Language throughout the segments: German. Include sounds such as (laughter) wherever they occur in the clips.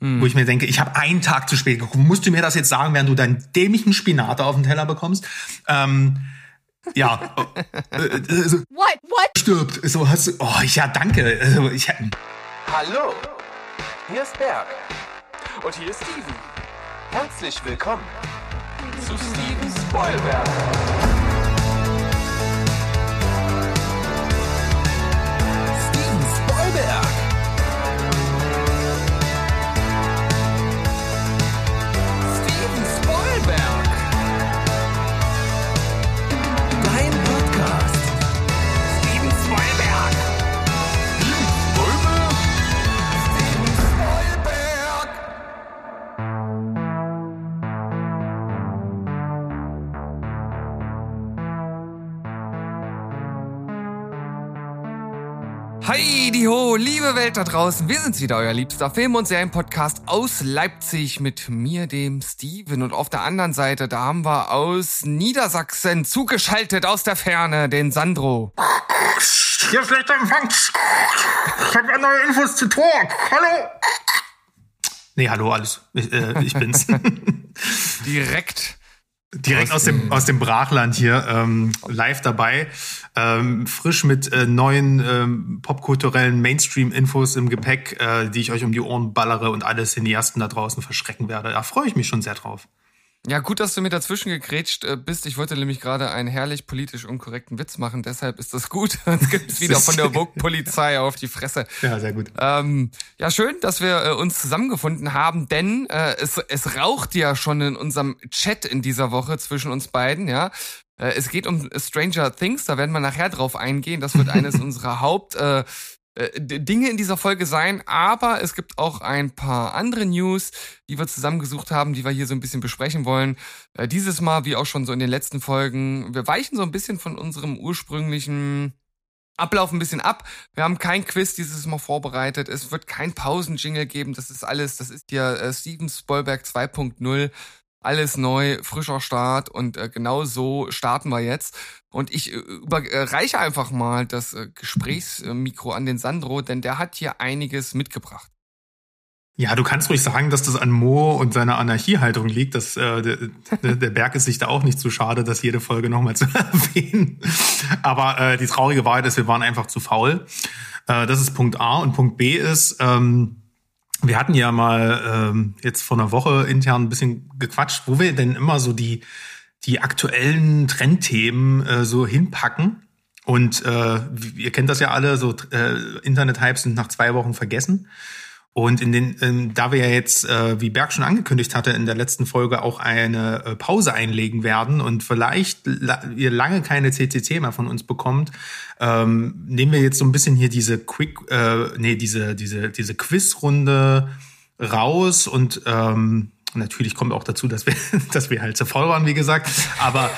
Mhm. Wo ich mir denke, ich habe einen Tag zu spät geguckt. Musst du mir das jetzt sagen, während du deinen dämlichen Spinat auf den Teller bekommst? Ähm, ja. äh, äh, also, what? What? Stirbt. So hast du. Oh, ja, danke. Also, ich, Hallo. Hier ist Berg. Und hier ist Steven. Herzlich willkommen zu Steven Spoilberg. Steven Spoilberg. Heidi ho, liebe Welt da draußen, wir sind's wieder, euer liebster Film- und Serienpodcast aus Leipzig mit mir, dem Steven. Und auf der anderen Seite, da haben wir aus Niedersachsen zugeschaltet aus der Ferne den Sandro. Hier ist schlechter Empfang. Ich habe neue Infos zu Tor. Hallo. Nee, hallo, alles. Ich, äh, ich bin's. (laughs) (laughs) Direkt Direkt aus dem, aus dem Brachland hier, ähm, live dabei, ähm, frisch mit äh, neuen ähm, popkulturellen Mainstream-Infos im Gepäck, äh, die ich euch um die Ohren ballere und alle Cineasten da draußen verschrecken werde. Da freue ich mich schon sehr drauf. Ja, gut, dass du mir dazwischen gegrätscht äh, bist. Ich wollte nämlich gerade einen herrlich politisch unkorrekten Witz machen, deshalb ist das gut. (laughs) Jetzt gibt's wieder von der (laughs) Vogue-Polizei auf die Fresse. Ja, sehr gut. Ähm, ja, schön, dass wir äh, uns zusammengefunden haben, denn äh, es, es raucht ja schon in unserem Chat in dieser Woche zwischen uns beiden, ja. Äh, es geht um Stranger Things, da werden wir nachher drauf eingehen. Das wird eines (laughs) unserer Haupt... Äh, Dinge in dieser Folge sein, aber es gibt auch ein paar andere News, die wir zusammengesucht haben, die wir hier so ein bisschen besprechen wollen. Äh, dieses Mal, wie auch schon so in den letzten Folgen, wir weichen so ein bisschen von unserem ursprünglichen Ablauf ein bisschen ab. Wir haben kein Quiz dieses Mal vorbereitet. Es wird kein Pausenjingle geben. Das ist alles, das ist ja äh, Steven Spoilberg 2.0 alles neu, frischer Start und äh, genau so starten wir jetzt. Und ich äh, überreiche einfach mal das äh, Gesprächsmikro an den Sandro, denn der hat hier einiges mitgebracht. Ja, du kannst ruhig sagen, dass das an Mo und seiner Anarchiehaltung liegt. Dass, äh, der, der Berg ist sich da auch nicht zu schade, das jede Folge nochmal zu (laughs) erwähnen. Aber äh, die traurige Wahrheit ist, wir waren einfach zu faul. Äh, das ist Punkt A. Und Punkt B ist, ähm, wir hatten ja mal ähm, jetzt vor einer Woche intern ein bisschen gequatscht, wo wir denn immer so die, die aktuellen Trendthemen äh, so hinpacken. Und äh, ihr kennt das ja alle, so äh, Internet-Hypes sind nach zwei Wochen vergessen. Und in den, ähm, da wir ja jetzt, äh, wie Berg schon angekündigt hatte, in der letzten Folge auch eine äh, Pause einlegen werden und vielleicht la ihr lange keine CCC mehr von uns bekommt, ähm, nehmen wir jetzt so ein bisschen hier diese Quick, äh, nee, diese diese diese Quizrunde raus und ähm, natürlich kommt auch dazu, dass wir, (laughs) dass wir halt zu voll waren, wie gesagt. Aber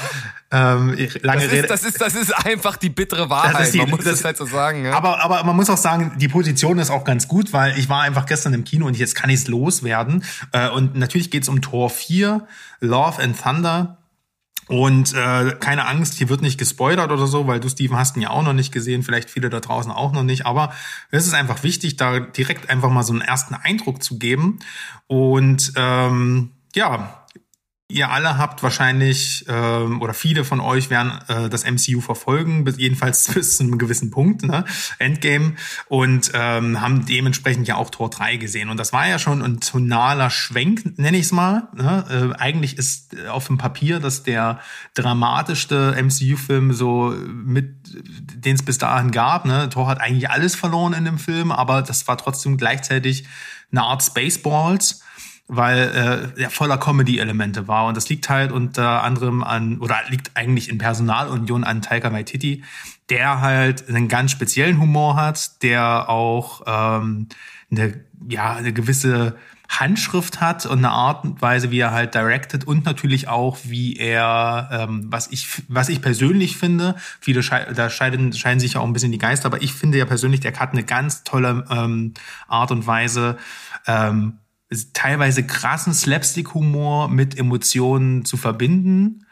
ähm, lange das Rede. das ist, das ist einfach die bittere Wahrheit. Die, man muss das, halt so sagen. Ja? Aber, aber man muss auch sagen, die Position ist auch ganz gut, weil ich war einfach gestern im Kino und jetzt kann ich es loswerden. Äh, und natürlich geht's um Tor 4, Love and Thunder. Und äh, keine Angst, hier wird nicht gespoilert oder so, weil du, Steven, hast ihn ja auch noch nicht gesehen, vielleicht viele da draußen auch noch nicht. Aber es ist einfach wichtig, da direkt einfach mal so einen ersten Eindruck zu geben. Und ähm, ja, Ihr alle habt wahrscheinlich ähm, oder viele von euch werden äh, das MCU verfolgen, bis, jedenfalls (laughs) bis zu einem gewissen Punkt, ne? Endgame, und ähm, haben dementsprechend ja auch Tor 3 gesehen. Und das war ja schon ein tonaler Schwenk, nenne ich es mal. Ne? Äh, eigentlich ist auf dem Papier das der dramatischste MCU-Film so mit, den es bis dahin gab. Ne? Thor hat eigentlich alles verloren in dem Film, aber das war trotzdem gleichzeitig eine Art Spaceballs weil äh, er voller Comedy-Elemente war. Und das liegt halt unter anderem an, oder liegt eigentlich in Personalunion an Taika Waititi, der halt einen ganz speziellen Humor hat, der auch ähm, eine, ja, eine gewisse Handschrift hat und eine Art und Weise, wie er halt directed und natürlich auch, wie er, ähm, was ich, was ich persönlich finde, viele schei da scheiden, scheiden sich ja auch ein bisschen die Geister, aber ich finde ja persönlich, der hat eine ganz tolle ähm, Art und Weise, ähm, teilweise krassen Slapstick-Humor mit Emotionen zu verbinden.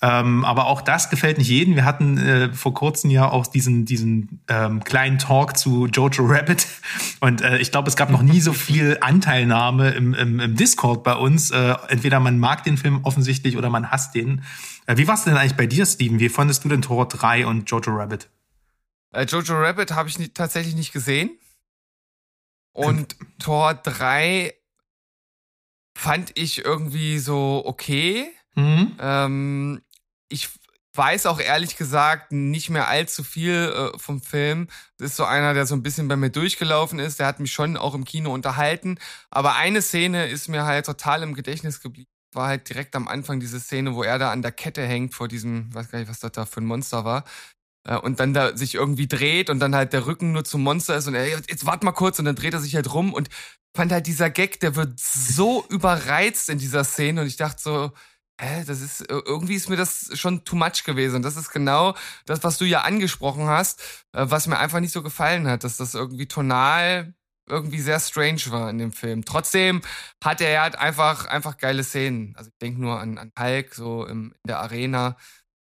Ähm, aber auch das gefällt nicht jedem. Wir hatten äh, vor kurzem ja auch diesen, diesen ähm, kleinen Talk zu Jojo Rabbit. Und äh, ich glaube, es gab noch nie so viel Anteilnahme im, im, im Discord bei uns. Äh, entweder man mag den Film offensichtlich oder man hasst den. Äh, wie war es denn eigentlich bei dir, Steven? Wie fandest du denn Tor 3 und Jojo Rabbit? Äh, Jojo Rabbit habe ich nie, tatsächlich nicht gesehen. Und ähm, Tor 3 fand ich irgendwie so okay. Mhm. Ähm, ich weiß auch ehrlich gesagt nicht mehr allzu viel äh, vom Film. Das ist so einer, der so ein bisschen bei mir durchgelaufen ist. Der hat mich schon auch im Kino unterhalten. Aber eine Szene ist mir halt total im Gedächtnis geblieben. War halt direkt am Anfang diese Szene, wo er da an der Kette hängt vor diesem, weiß gar nicht, was das da für ein Monster war. Äh, und dann da sich irgendwie dreht und dann halt der Rücken nur zum Monster ist und er, jetzt wart mal kurz und dann dreht er sich halt rum und fand halt dieser Gag, der wird so (laughs) überreizt in dieser Szene und ich dachte so, hä, das ist, irgendwie ist mir das schon too much gewesen. Und das ist genau das, was du ja angesprochen hast, äh, was mir einfach nicht so gefallen hat, dass das irgendwie tonal irgendwie sehr strange war in dem Film. Trotzdem hat er halt einfach, einfach geile Szenen. Also ich denke nur an, an Hulk, so im, in der Arena.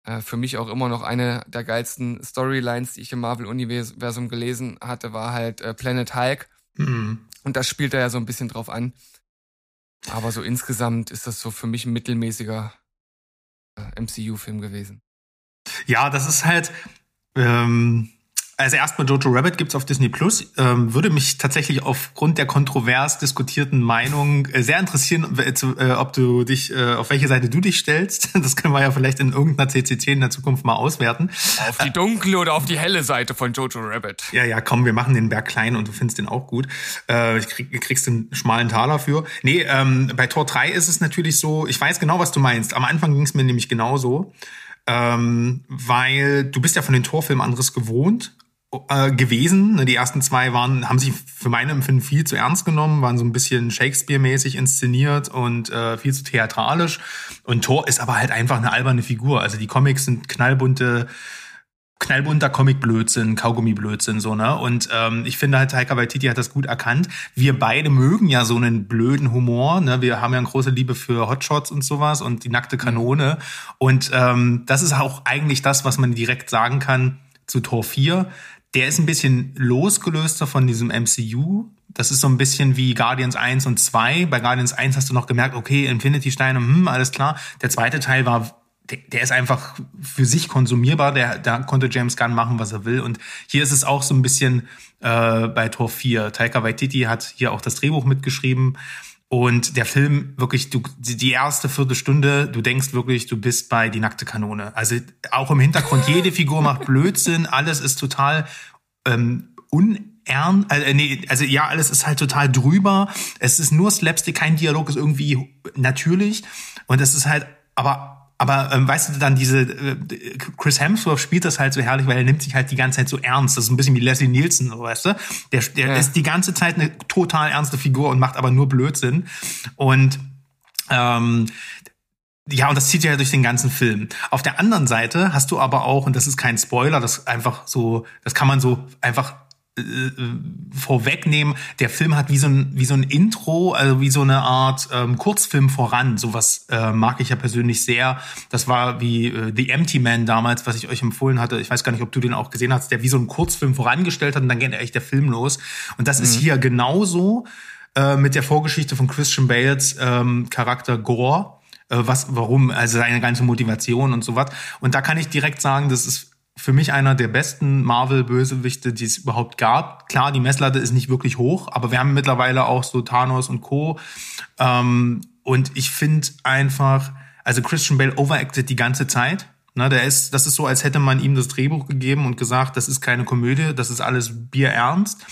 Äh, für mich auch immer noch eine der geilsten Storylines, die ich im Marvel-Universum gelesen hatte, war halt äh, Planet Hulk. Mhm. Und das spielt er ja so ein bisschen drauf an. Aber so insgesamt ist das so für mich ein mittelmäßiger äh, MCU-Film gewesen. Ja, das ist halt, ähm, also erstmal Jojo Rabbit gibt's auf Disney Plus. Ähm, würde mich tatsächlich aufgrund der kontrovers diskutierten Meinung äh, sehr interessieren, äh, ob du dich, äh, auf welche Seite du dich stellst. (laughs) Das können wir ja vielleicht in irgendeiner CCC in der Zukunft mal auswerten. Auf die dunkle oder auf die helle Seite von Jojo Rabbit. Ja, ja, komm, wir machen den Berg klein und du findest den auch gut. Äh, ich krieg, kriegst den schmalen Taler für. Nee, ähm, bei Tor 3 ist es natürlich so, ich weiß genau, was du meinst. Am Anfang ging es mir nämlich genauso. Ähm, weil du bist ja von den Torfilmen anderes gewohnt äh, gewesen. Ne, die ersten zwei waren, haben sich für meine Empfinden viel zu ernst genommen, waren so ein bisschen Shakespeare-mäßig inszeniert und äh, viel zu theatralisch. Und Thor ist aber halt einfach eine alberne Figur. Also die Comics sind knallbunte knallbunter Comic-Blödsinn, Kaugummi-Blödsinn, so, ne? Und ähm, ich finde halt, Taika Waititi hat das gut erkannt. Wir beide mögen ja so einen blöden Humor, ne? Wir haben ja eine große Liebe für Hotshots und sowas und die nackte Kanone. Und ähm, das ist auch eigentlich das, was man direkt sagen kann zu Tor 4 der ist ein bisschen losgelöster von diesem MCU. Das ist so ein bisschen wie Guardians 1 und 2. Bei Guardians 1 hast du noch gemerkt, okay, Infinity Steine, hm, alles klar. Der zweite Teil war der, der ist einfach für sich konsumierbar. Der, da konnte James Gunn machen, was er will. Und hier ist es auch so ein bisschen äh, bei Tor 4. Taika Waititi hat hier auch das Drehbuch mitgeschrieben. Und der Film wirklich, du, die erste Viertelstunde, du denkst wirklich, du bist bei die nackte Kanone. Also auch im Hintergrund, (laughs) jede Figur macht Blödsinn, alles ist total ähm, unern, äh, nee, also ja, alles ist halt total drüber. Es ist nur Slapstick, kein Dialog ist irgendwie natürlich. Und es ist halt, aber aber ähm, weißt du dann diese äh, Chris Hemsworth spielt das halt so herrlich, weil er nimmt sich halt die ganze Zeit so ernst. Das ist ein bisschen wie Leslie Nielsen, weißt du? Der, der ja. ist die ganze Zeit eine total ernste Figur und macht aber nur Blödsinn. Und ähm, ja, und das zieht ja durch den ganzen Film. Auf der anderen Seite hast du aber auch, und das ist kein Spoiler, das einfach so, das kann man so einfach vorwegnehmen, der Film hat wie so ein wie so ein Intro, also wie so eine Art ähm, Kurzfilm voran. Sowas äh, mag ich ja persönlich sehr. Das war wie äh, The Empty Man damals, was ich euch empfohlen hatte. Ich weiß gar nicht, ob du den auch gesehen hast, der wie so ein Kurzfilm vorangestellt hat und dann geht echt der Film los. Und das mhm. ist hier genauso äh, mit der Vorgeschichte von Christian Bales ähm, Charakter Gore. Äh, was, warum, also seine ganze Motivation und so was. Und da kann ich direkt sagen, das ist für mich einer der besten Marvel-Bösewichte, die es überhaupt gab. Klar, die Messlatte ist nicht wirklich hoch, aber wir haben mittlerweile auch so Thanos und Co. Ähm, und ich finde einfach, also Christian Bale overacted die ganze Zeit. Ne, der ist, das ist so, als hätte man ihm das Drehbuch gegeben und gesagt, das ist keine Komödie, das ist alles bierernst.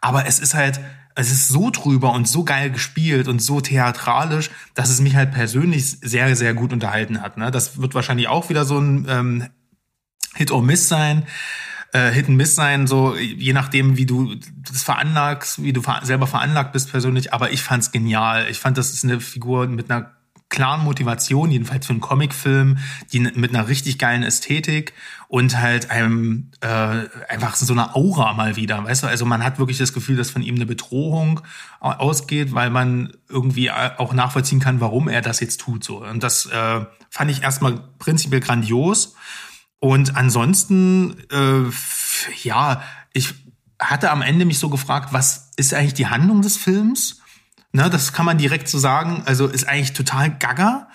Aber es ist halt, es ist so drüber und so geil gespielt und so theatralisch, dass es mich halt persönlich sehr, sehr gut unterhalten hat. Ne? Das wird wahrscheinlich auch wieder so ein ähm, Hit or Miss sein. Äh, Hit and Miss sein, so je nachdem, wie du das veranlagst, wie du selber veranlagt bist persönlich. Aber ich fand's genial. Ich fand, das ist eine Figur mit einer klaren Motivation, jedenfalls für einen Comicfilm, die mit einer richtig geilen Ästhetik und halt einem äh, einfach so einer Aura mal wieder, weißt du? Also man hat wirklich das Gefühl, dass von ihm eine Bedrohung ausgeht, weil man irgendwie auch nachvollziehen kann, warum er das jetzt tut. So und das äh, fand ich erstmal prinzipiell grandios. Und ansonsten, äh, ja, ich hatte am Ende mich so gefragt, was ist eigentlich die Handlung des Films? Ne, das kann man direkt so sagen. Also ist eigentlich total gaga.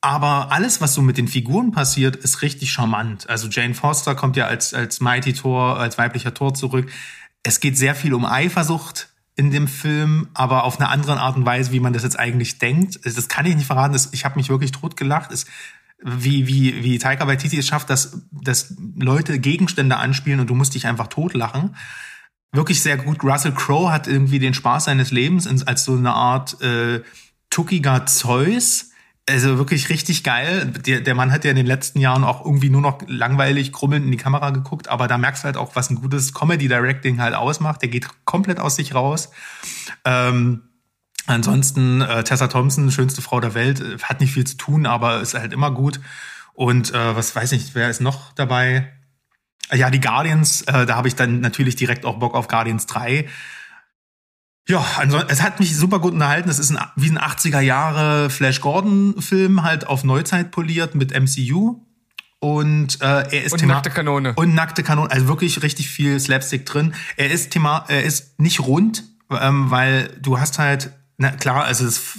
Aber alles, was so mit den Figuren passiert, ist richtig charmant. Also Jane Foster kommt ja als, als Mighty Thor, als weiblicher Thor zurück. Es geht sehr viel um Eifersucht in dem Film, aber auf eine andere Art und Weise, wie man das jetzt eigentlich denkt. Das kann ich nicht verraten. Ich habe mich wirklich tot gelacht. Es, wie, wie, wie Taika Waititi es schafft, dass, dass Leute Gegenstände anspielen und du musst dich einfach totlachen wirklich sehr gut. Russell Crowe hat irgendwie den Spaß seines Lebens als so eine Art äh, tuckiger Zeus. Also wirklich richtig geil. Der, der Mann hat ja in den letzten Jahren auch irgendwie nur noch langweilig krummelnd in die Kamera geguckt, aber da merkst du halt auch, was ein gutes Comedy-Directing halt ausmacht. Der geht komplett aus sich raus. Ähm, ansonsten äh, Tessa Thompson, schönste Frau der Welt, hat nicht viel zu tun, aber ist halt immer gut. Und äh, was weiß ich, wer ist noch dabei? Ja, die Guardians, äh, da habe ich dann natürlich direkt auch Bock auf Guardians 3. Ja, also es hat mich super gut unterhalten. Es ist ein, wie ein 80er Jahre Flash Gordon Film halt auf Neuzeit poliert mit MCU. Und äh, er ist und nackte Kanone und nackte Kanone, also wirklich richtig viel Slapstick drin. Er ist Thema, er ist nicht rund, ähm, weil du hast halt, na klar, also es,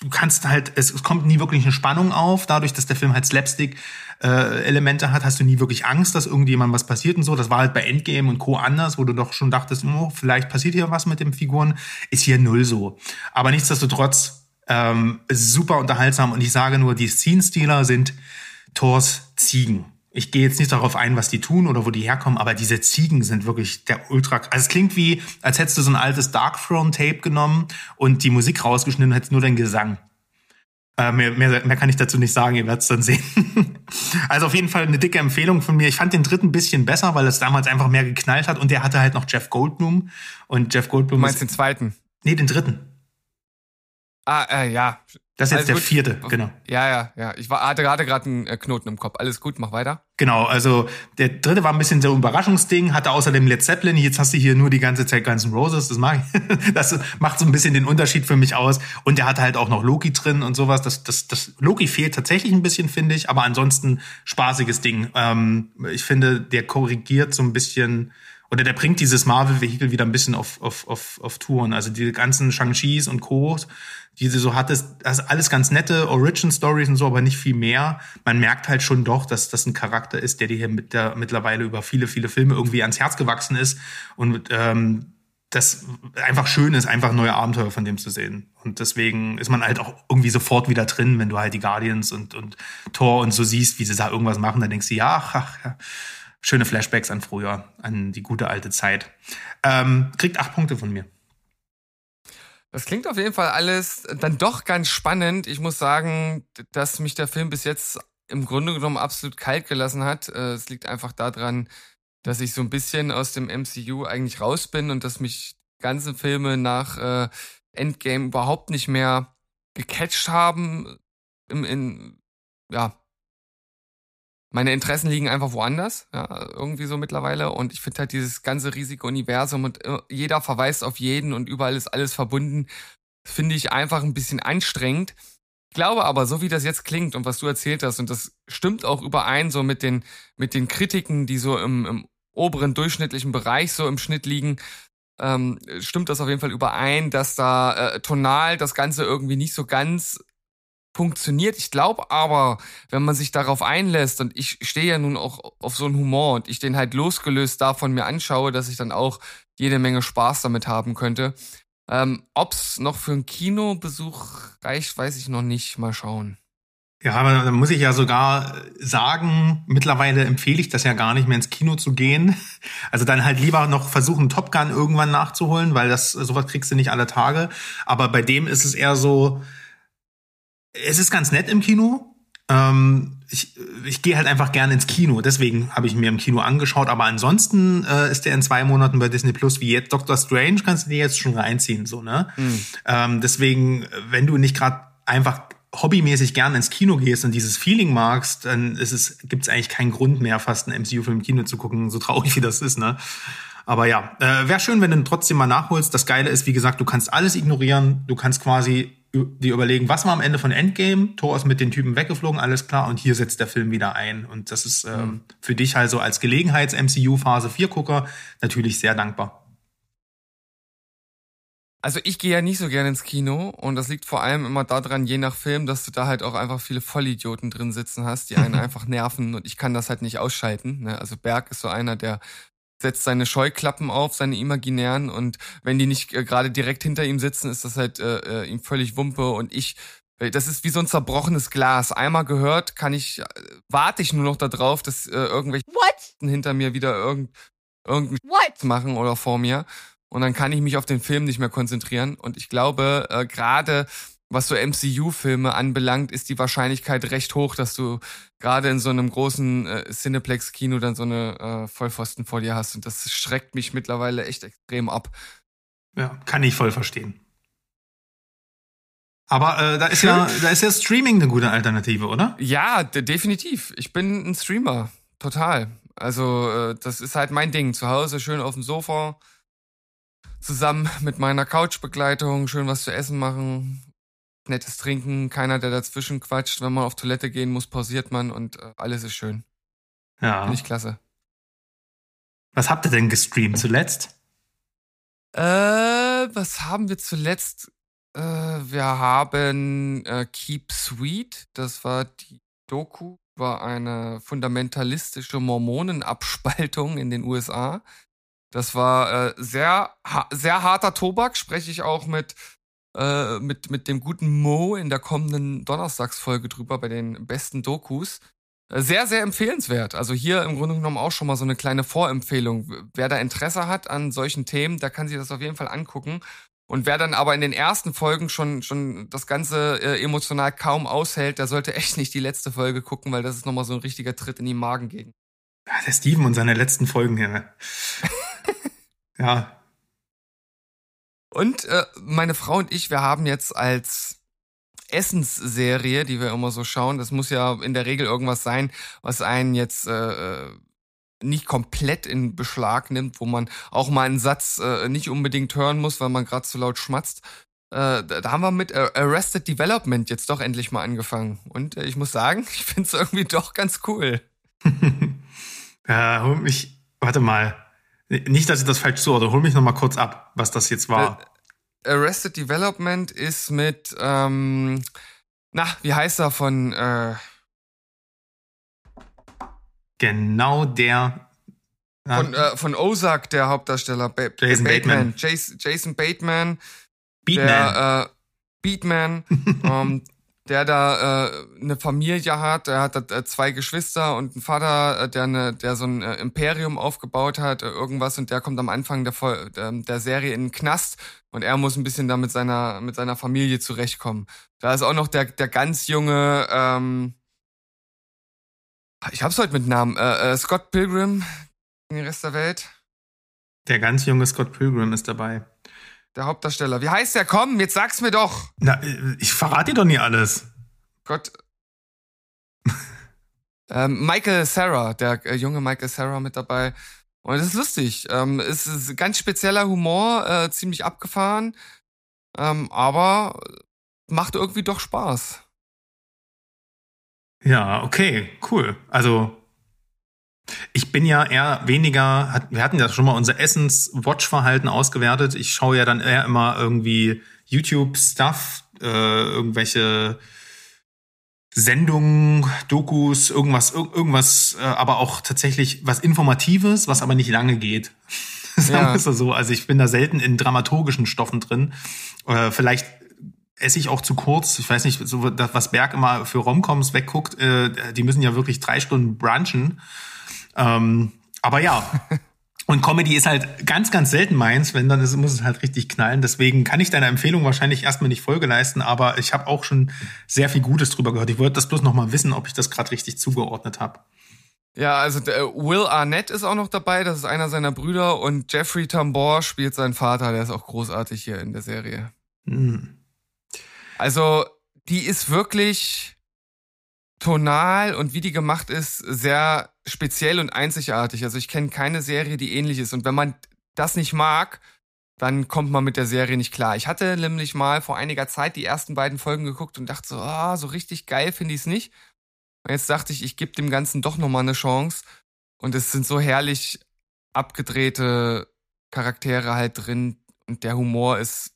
du kannst halt, es, es kommt nie wirklich eine Spannung auf, dadurch, dass der Film halt Slapstick äh, Elemente hat, hast du nie wirklich Angst, dass irgendjemand was passiert und so. Das war halt bei Endgame und Co. anders, wo du doch schon dachtest, oh, vielleicht passiert hier was mit den Figuren. Ist hier null so. Aber nichtsdestotrotz ähm, super unterhaltsam und ich sage nur, die Scene-Stealer sind Thors Ziegen. Ich gehe jetzt nicht darauf ein, was die tun oder wo die herkommen, aber diese Ziegen sind wirklich der Ultra. Also es klingt wie, als hättest du so ein altes Dark Throne Tape genommen und die Musik rausgeschnitten und hättest nur den Gesang. Äh, mehr, mehr, mehr kann ich dazu nicht sagen, ihr werdet es dann sehen. (laughs) also auf jeden Fall eine dicke Empfehlung von mir. Ich fand den dritten ein bisschen besser, weil es damals einfach mehr geknallt hat und der hatte halt noch Jeff Goldblum. Und Jeff Goldblum. Du meinst ist, den zweiten? Nee, den dritten. Ah, äh, ja. Das ist jetzt der gut. vierte, genau. Ja, ja, ja. Ich war, hatte gerade gerade einen äh, Knoten im Kopf. Alles gut, mach weiter. Genau, also der dritte war ein bisschen so ein Überraschungsding, hatte außerdem Led Zeppelin. Jetzt hast du hier nur die ganze Zeit Guns N' Roses. Das mag ich. (laughs) Das macht so ein bisschen den Unterschied für mich aus. Und der hatte halt auch noch Loki drin und sowas. Das, das, das Loki fehlt tatsächlich ein bisschen, finde ich. Aber ansonsten spaßiges Ding. Ähm, ich finde, der korrigiert so ein bisschen oder der bringt dieses Marvel-Vehikel wieder ein bisschen auf, auf, auf, auf Touren. Also die ganzen Shang-Chis und Co., die sie so hattest, das ist alles ganz nette Origin-Stories und so, aber nicht viel mehr. Man merkt halt schon doch, dass das ein Charakter ist, der dir hier mit der, mittlerweile über viele, viele Filme irgendwie ans Herz gewachsen ist und ähm, das einfach schön ist, einfach neue Abenteuer von dem zu sehen. Und deswegen ist man halt auch irgendwie sofort wieder drin, wenn du halt die Guardians und, und Thor und so siehst, wie sie da irgendwas machen, dann denkst du, ja, ach, ja schöne Flashbacks an früher, an die gute alte Zeit. Ähm, kriegt acht Punkte von mir. Das klingt auf jeden Fall alles dann doch ganz spannend. Ich muss sagen, dass mich der Film bis jetzt im Grunde genommen absolut kalt gelassen hat. Äh, es liegt einfach daran, dass ich so ein bisschen aus dem MCU eigentlich raus bin und dass mich ganze Filme nach äh, Endgame überhaupt nicht mehr gecatcht haben. Im, in, ja, meine Interessen liegen einfach woanders, ja, irgendwie so mittlerweile. Und ich finde halt dieses ganze riesige Universum und äh, jeder verweist auf jeden und überall ist alles verbunden, finde ich einfach ein bisschen anstrengend. Ich glaube aber, so wie das jetzt klingt und was du erzählt hast, und das stimmt auch überein so mit den, mit den Kritiken, die so im, im oberen durchschnittlichen Bereich so im Schnitt liegen, ähm, stimmt das auf jeden Fall überein, dass da äh, tonal das Ganze irgendwie nicht so ganz funktioniert. Ich glaube aber, wenn man sich darauf einlässt und ich stehe ja nun auch auf so einen Humor und ich den halt losgelöst davon mir anschaue, dass ich dann auch jede Menge Spaß damit haben könnte. Ähm, ob's noch für einen Kinobesuch reicht, weiß ich noch nicht. Mal schauen. Ja, aber da muss ich ja sogar sagen, mittlerweile empfehle ich das ja gar nicht mehr ins Kino zu gehen. Also dann halt lieber noch versuchen, Top Gun irgendwann nachzuholen, weil das sowas kriegst du nicht alle Tage. Aber bei dem ist es eher so, es ist ganz nett im Kino. Ähm, ich ich gehe halt einfach gerne ins Kino, deswegen habe ich mir im Kino angeschaut. Aber ansonsten äh, ist der in zwei Monaten bei Disney Plus wie jetzt. Doctor Strange kannst du dir jetzt schon reinziehen, so ne. Mhm. Ähm, deswegen, wenn du nicht gerade einfach hobbymäßig gern ins Kino gehst und dieses Feeling magst, dann ist es, gibt's eigentlich keinen Grund mehr, fast einen MCU-Film im Kino zu gucken, so traurig wie das ist, ne? Aber ja, äh, wäre schön, wenn du trotzdem mal nachholst. Das Geile ist, wie gesagt, du kannst alles ignorieren. Du kannst quasi dir überlegen, was war am Ende von Endgame? Thor ist mit den Typen weggeflogen, alles klar. Und hier setzt der Film wieder ein. Und das ist ähm, mhm. für dich also als Gelegenheits-MCU-Phase 4-Gucker natürlich sehr dankbar. Also ich gehe ja nicht so gerne ins Kino und das liegt vor allem immer daran, je nach Film, dass du da halt auch einfach viele Vollidioten drin sitzen hast, die einen (laughs) einfach nerven und ich kann das halt nicht ausschalten. Ne? Also Berg ist so einer, der setzt seine Scheuklappen auf, seine imaginären und wenn die nicht äh, gerade direkt hinter ihm sitzen, ist das halt äh, äh, ihm völlig Wumpe und ich äh, das ist wie so ein zerbrochenes Glas. Einmal gehört, kann ich, äh, warte ich nur noch darauf, dass äh, irgendwelche What? hinter mir wieder irgend, irgendein What? machen oder vor mir und dann kann ich mich auf den Film nicht mehr konzentrieren. Und ich glaube, äh, gerade was so MCU-Filme anbelangt, ist die Wahrscheinlichkeit recht hoch, dass du gerade in so einem großen äh, Cineplex-Kino dann so eine äh, Vollpfosten vor dir hast. Und das schreckt mich mittlerweile echt extrem ab. Ja, kann ich voll verstehen. Aber äh, da ist ja, da ist ja Streaming eine gute Alternative, oder? Ja, definitiv. Ich bin ein Streamer, total. Also äh, das ist halt mein Ding. Zu Hause schön auf dem Sofa, zusammen mit meiner Couchbegleitung schön was zu essen machen, nettes Trinken, keiner, der dazwischen quatscht. Wenn man auf Toilette gehen muss, pausiert man und äh, alles ist schön. Ja. Finde ich klasse. Was habt ihr denn gestreamt zuletzt? Äh, was haben wir zuletzt? Äh, wir haben äh, Keep Sweet, das war die Doku, war eine fundamentalistische Mormonenabspaltung in den USA. Das war äh, sehr, ha sehr harter Tobak, spreche ich auch mit, äh, mit, mit dem guten Mo in der kommenden Donnerstagsfolge drüber bei den besten Dokus. Äh, sehr, sehr empfehlenswert. Also hier im Grunde genommen auch schon mal so eine kleine Vorempfehlung. Wer da Interesse hat an solchen Themen, der kann sich das auf jeden Fall angucken. Und wer dann aber in den ersten Folgen schon, schon das Ganze äh, emotional kaum aushält, der sollte echt nicht die letzte Folge gucken, weil das ist nochmal so ein richtiger Tritt in die Magen gegen. Ja, der Steven und seine letzten Folgen hier. (laughs) Ja. Und äh, meine Frau und ich, wir haben jetzt als Essensserie, die wir immer so schauen, das muss ja in der Regel irgendwas sein, was einen jetzt äh, äh nicht komplett in Beschlag nimmt, wo man auch mal einen Satz äh, nicht unbedingt hören muss, weil man gerade zu laut schmatzt. Äh, da haben wir mit Arrested Development jetzt doch endlich mal angefangen. Und äh, ich muss sagen, (laughs) ich finde es irgendwie doch ganz cool. (laughs) ja, mich, warte mal. Nicht, dass ich das falsch zuordne. Hol mich noch mal kurz ab, was das jetzt war. Äh, Arrested Development ist mit, ähm, na, wie heißt er von, äh, Genau der. Von, äh, von Ozark, der Hauptdarsteller. Ba Jason Bateman. Jason, Jason Bateman. Beatman. Der, äh, Beatman. (laughs) ähm, der da äh, eine Familie hat, der hat äh, zwei Geschwister und einen Vater, äh, der eine, der so ein äh, Imperium aufgebaut hat, äh, irgendwas und der kommt am Anfang der, der, der Serie in den Knast und er muss ein bisschen da mit seiner mit seiner Familie zurechtkommen. Da ist auch noch der der ganz junge, ähm, ich hab's heute mit Namen, äh, äh, Scott Pilgrim, in den Rest der Welt. Der ganz junge Scott Pilgrim ist dabei. Der Hauptdarsteller. Wie heißt der? Komm, jetzt sag's mir doch. Na, ich verrate dir doch nie alles. Gott. (laughs) ähm, Michael Sarah, der äh, junge Michael Sarah mit dabei. Und es ist lustig. Ähm, es ist ganz spezieller Humor, äh, ziemlich abgefahren. Ähm, aber macht irgendwie doch Spaß. Ja, okay, cool. Also ich bin ja eher weniger, wir hatten ja schon mal unser Essens-Watch-Verhalten ausgewertet. Ich schaue ja dann eher immer irgendwie YouTube-Stuff, äh, irgendwelche Sendungen, Dokus, irgendwas, irgendwas, äh, aber auch tatsächlich was Informatives, was aber nicht lange geht. (laughs) Sagen wir es so. Also ich bin da selten in dramaturgischen Stoffen drin. Äh, vielleicht esse ich auch zu kurz. Ich weiß nicht, so was Berg immer für Romcoms wegguckt, äh, die müssen ja wirklich drei Stunden brunchen. Ähm, aber ja. (laughs) Und Comedy ist halt ganz, ganz selten meins, wenn dann ist, muss es halt richtig knallen. Deswegen kann ich deiner Empfehlung wahrscheinlich erstmal nicht Folge leisten, aber ich habe auch schon sehr viel Gutes drüber gehört. Ich wollte das bloß nochmal wissen, ob ich das gerade richtig zugeordnet habe. Ja, also der Will Arnett ist auch noch dabei, das ist einer seiner Brüder und Jeffrey Tambor spielt seinen Vater, der ist auch großartig hier in der Serie. Hm. Also die ist wirklich tonal und wie die gemacht ist, sehr speziell und einzigartig. Also ich kenne keine Serie, die ähnlich ist. Und wenn man das nicht mag, dann kommt man mit der Serie nicht klar. Ich hatte nämlich mal vor einiger Zeit die ersten beiden Folgen geguckt und dachte so, ah, oh, so richtig geil finde ich es nicht. Und jetzt dachte ich, ich gebe dem Ganzen doch nochmal eine Chance. Und es sind so herrlich abgedrehte Charaktere halt drin und der Humor ist.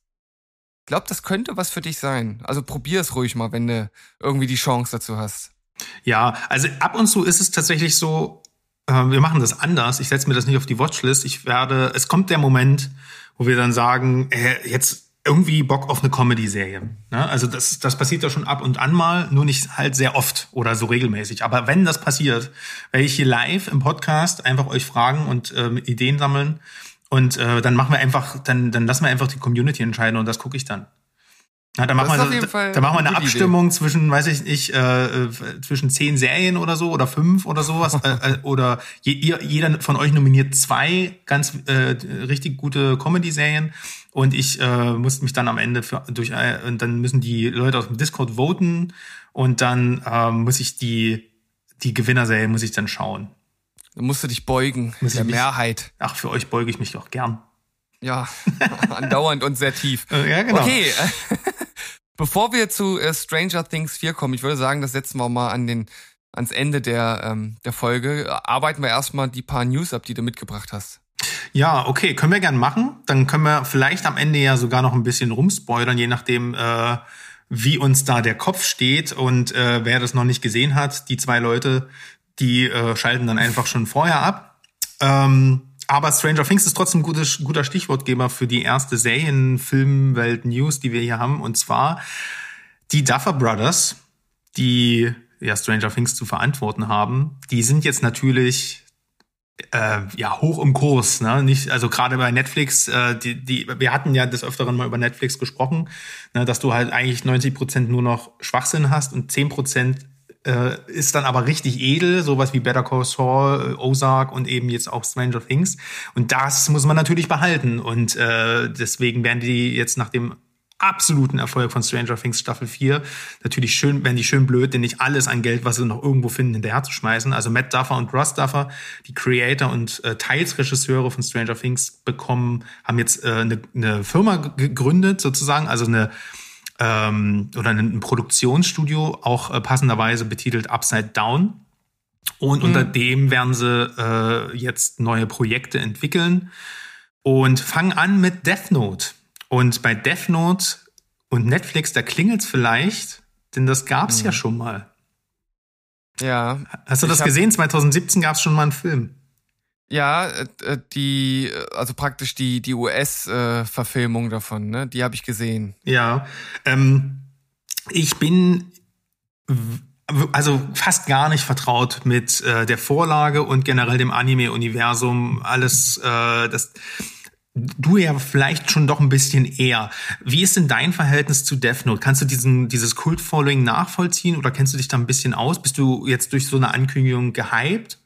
Ich glaube, das könnte was für dich sein. Also probier es ruhig mal, wenn du irgendwie die Chance dazu hast. Ja, also ab und zu ist es tatsächlich so, äh, wir machen das anders. Ich setze mir das nicht auf die Watchlist. Ich werde, es kommt der Moment, wo wir dann sagen, äh, jetzt irgendwie Bock auf eine Comedy-Serie. Ne? Also das, das passiert ja schon ab und an mal, nur nicht halt sehr oft oder so regelmäßig. Aber wenn das passiert, werde ich hier live im Podcast einfach euch fragen und ähm, Ideen sammeln. Und äh, dann machen wir einfach, dann, dann lassen wir einfach die Community entscheiden und das gucke ich dann. Ja, da machen, wir, da, da machen wir eine Abstimmung Idee. zwischen, weiß ich nicht, äh, äh, zwischen zehn Serien oder so oder fünf oder sowas. (laughs) äh, äh, oder je, ihr, jeder von euch nominiert zwei ganz äh, richtig gute Comedy-Serien. Und ich äh, muss mich dann am Ende für, durch, äh, und dann müssen die Leute aus dem Discord voten und dann äh, muss ich die, die Gewinnerserie muss ich dann schauen. Dann musst du dich beugen, muss der mich, Mehrheit. Ach, für euch beuge ich mich doch gern. Ja, (laughs) andauernd und sehr tief. (laughs) Ja, genau. Okay, bevor wir zu äh, Stranger Things 4 kommen, ich würde sagen, das setzen wir mal an den, ans Ende der, ähm, der Folge. Arbeiten wir erstmal die paar News ab, die du mitgebracht hast. Ja, okay, können wir gern machen. Dann können wir vielleicht am Ende ja sogar noch ein bisschen rumspoilern, je nachdem, äh, wie uns da der Kopf steht. Und äh, wer das noch nicht gesehen hat, die zwei Leute, die äh, schalten dann einfach schon vorher ab. Ähm, aber Stranger Things ist trotzdem ein gutes, guter Stichwortgeber für die erste Serienfilmwelt-News, die wir hier haben. Und zwar die Duffer Brothers, die ja Stranger Things zu verantworten haben, die sind jetzt natürlich äh, ja hoch im Kurs, ne? Nicht, also gerade bei Netflix, äh, die, die, wir hatten ja des Öfteren mal über Netflix gesprochen, ne, dass du halt eigentlich 90 Prozent nur noch Schwachsinn hast und 10 Prozent äh, ist dann aber richtig edel, sowas wie Better Call Saul, äh, Ozark und eben jetzt auch Stranger Things. Und das muss man natürlich behalten. Und äh, deswegen werden die jetzt nach dem absoluten Erfolg von Stranger Things Staffel 4 natürlich schön, werden die schön blöd, denn nicht alles an Geld, was sie noch irgendwo finden, hinterher zu schmeißen. Also Matt Duffer und Russ Duffer, die Creator und äh, teils Regisseure von Stranger Things bekommen, haben jetzt äh, eine, eine Firma gegründet sozusagen, also eine ähm, oder ein Produktionsstudio, auch äh, passenderweise betitelt Upside Down. Und mhm. unter dem werden sie äh, jetzt neue Projekte entwickeln und fangen an mit Death Note. Und bei Death Note und Netflix, da klingelt's vielleicht, denn das gab's mhm. ja schon mal. Ja. Hast du das gesehen? 2017 gab's schon mal einen Film. Ja, äh, äh, die, also praktisch die, die US-Verfilmung davon, ne? Die habe ich gesehen. Ja. Ähm, ich bin also fast gar nicht vertraut mit äh, der Vorlage und generell dem Anime-Universum. Alles, äh, das du ja vielleicht schon doch ein bisschen eher. Wie ist denn dein Verhältnis zu Death Note? Kannst du diesen, dieses Kult-Following nachvollziehen oder kennst du dich da ein bisschen aus? Bist du jetzt durch so eine Ankündigung gehypt?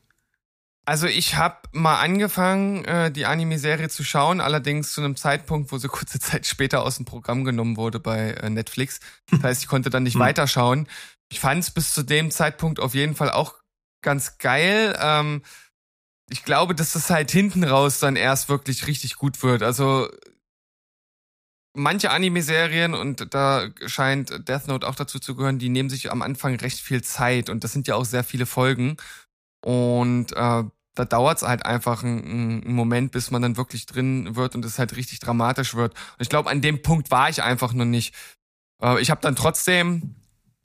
Also ich habe mal angefangen, äh, die Anime-Serie zu schauen, allerdings zu einem Zeitpunkt, wo sie kurze Zeit später aus dem Programm genommen wurde bei äh, Netflix. Das heißt, ich konnte dann nicht hm. weiterschauen. Ich fand es bis zu dem Zeitpunkt auf jeden Fall auch ganz geil. Ähm, ich glaube, dass das halt hinten raus dann erst wirklich richtig gut wird. Also manche Anime-Serien, und da scheint Death Note auch dazu zu gehören, die nehmen sich am Anfang recht viel Zeit und das sind ja auch sehr viele Folgen. Und äh, da dauert es halt einfach einen, einen, Moment, bis man dann wirklich drin wird und es halt richtig dramatisch wird. Und ich glaube, an dem Punkt war ich einfach noch nicht. Äh, ich habe dann trotzdem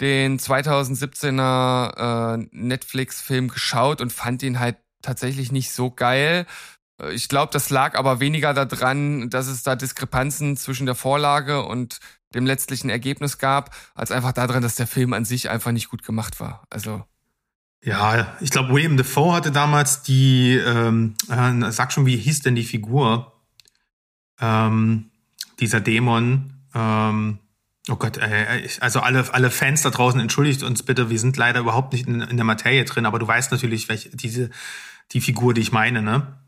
den 2017er äh, Netflix-Film geschaut und fand ihn halt tatsächlich nicht so geil. Äh, ich glaube, das lag aber weniger daran, dass es da Diskrepanzen zwischen der Vorlage und dem letztlichen Ergebnis gab, als einfach daran, dass der Film an sich einfach nicht gut gemacht war. Also ja, ich glaube, William Defoe hatte damals die, ähm, äh, sag schon, wie hieß denn die Figur? Ähm, dieser Dämon. Ähm, oh Gott, äh, also alle, alle Fans da draußen, entschuldigt uns bitte, wir sind leider überhaupt nicht in, in der Materie drin, aber du weißt natürlich, welche diese die Figur, die ich meine, ne?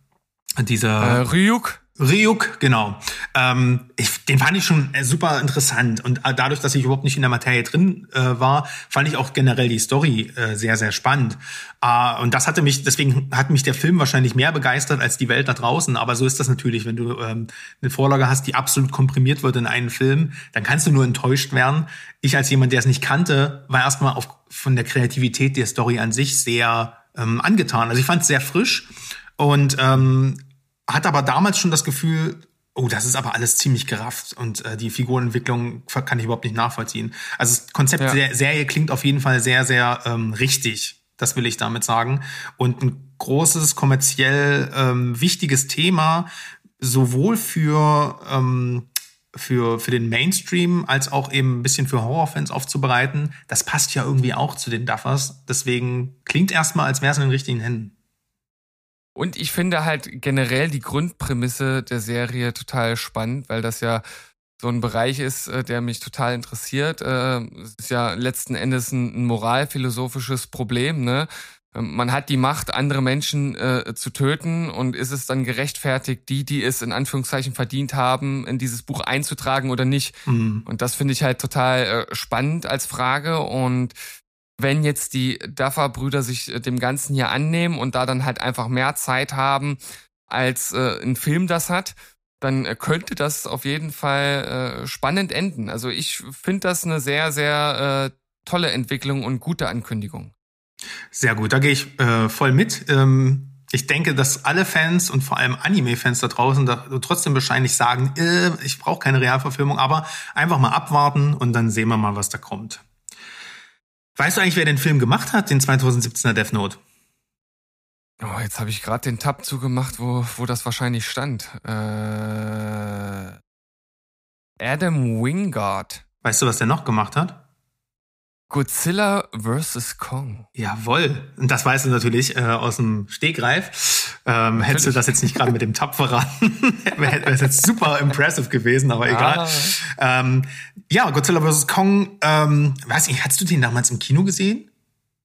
Dieser äh, Ryuk. Ryuk, genau. Ähm, ich, den fand ich schon äh, super interessant und äh, dadurch, dass ich überhaupt nicht in der Materie drin äh, war, fand ich auch generell die Story äh, sehr, sehr spannend. Äh, und das hatte mich, deswegen hat mich der Film wahrscheinlich mehr begeistert als die Welt da draußen. Aber so ist das natürlich, wenn du ähm, eine Vorlage hast, die absolut komprimiert wird in einen Film, dann kannst du nur enttäuscht werden. Ich als jemand, der es nicht kannte, war erstmal auf, von der Kreativität der Story an sich sehr ähm, angetan. Also ich fand es sehr frisch und ähm, hat aber damals schon das Gefühl, oh, das ist aber alles ziemlich gerafft und äh, die Figurenentwicklung kann ich überhaupt nicht nachvollziehen. Also das Konzept ja. der Serie klingt auf jeden Fall sehr, sehr ähm, richtig. Das will ich damit sagen. Und ein großes, kommerziell ähm, wichtiges Thema, sowohl für, ähm, für, für den Mainstream als auch eben ein bisschen für Horrorfans aufzubereiten. Das passt ja irgendwie auch zu den Duffers. Deswegen klingt erstmal, als wäre es in den richtigen Händen. Und ich finde halt generell die Grundprämisse der Serie total spannend, weil das ja so ein Bereich ist, äh, der mich total interessiert. Äh, es ist ja letzten Endes ein moralphilosophisches Problem, ne? Ähm, man hat die Macht, andere Menschen äh, zu töten und ist es dann gerechtfertigt, die, die es in Anführungszeichen verdient haben, in dieses Buch einzutragen oder nicht? Mhm. Und das finde ich halt total äh, spannend als Frage und wenn jetzt die Duffer-Brüder sich äh, dem Ganzen hier annehmen und da dann halt einfach mehr Zeit haben, als äh, ein Film das hat, dann äh, könnte das auf jeden Fall äh, spannend enden. Also ich finde das eine sehr, sehr äh, tolle Entwicklung und gute Ankündigung. Sehr gut, da gehe ich äh, voll mit. Ähm, ich denke, dass alle Fans und vor allem Anime-Fans da draußen da trotzdem wahrscheinlich sagen, äh, ich brauche keine Realverfilmung, aber einfach mal abwarten und dann sehen wir mal, was da kommt. Weißt du eigentlich, wer den Film gemacht hat, den 2017er Death Note? Oh, jetzt habe ich gerade den Tab zugemacht, wo, wo das wahrscheinlich stand. Äh, Adam Wingard. Weißt du, was der noch gemacht hat? Godzilla vs. Kong. Jawoll. Und das weißt du natürlich äh, aus dem Stegreif. Ähm, hättest du das jetzt nicht gerade mit dem Tab verraten, (laughs) wäre es jetzt super impressive gewesen, aber egal. Ah. Ähm, ja, Godzilla vs. Kong, ähm, weiß ich, hast du den damals im Kino gesehen?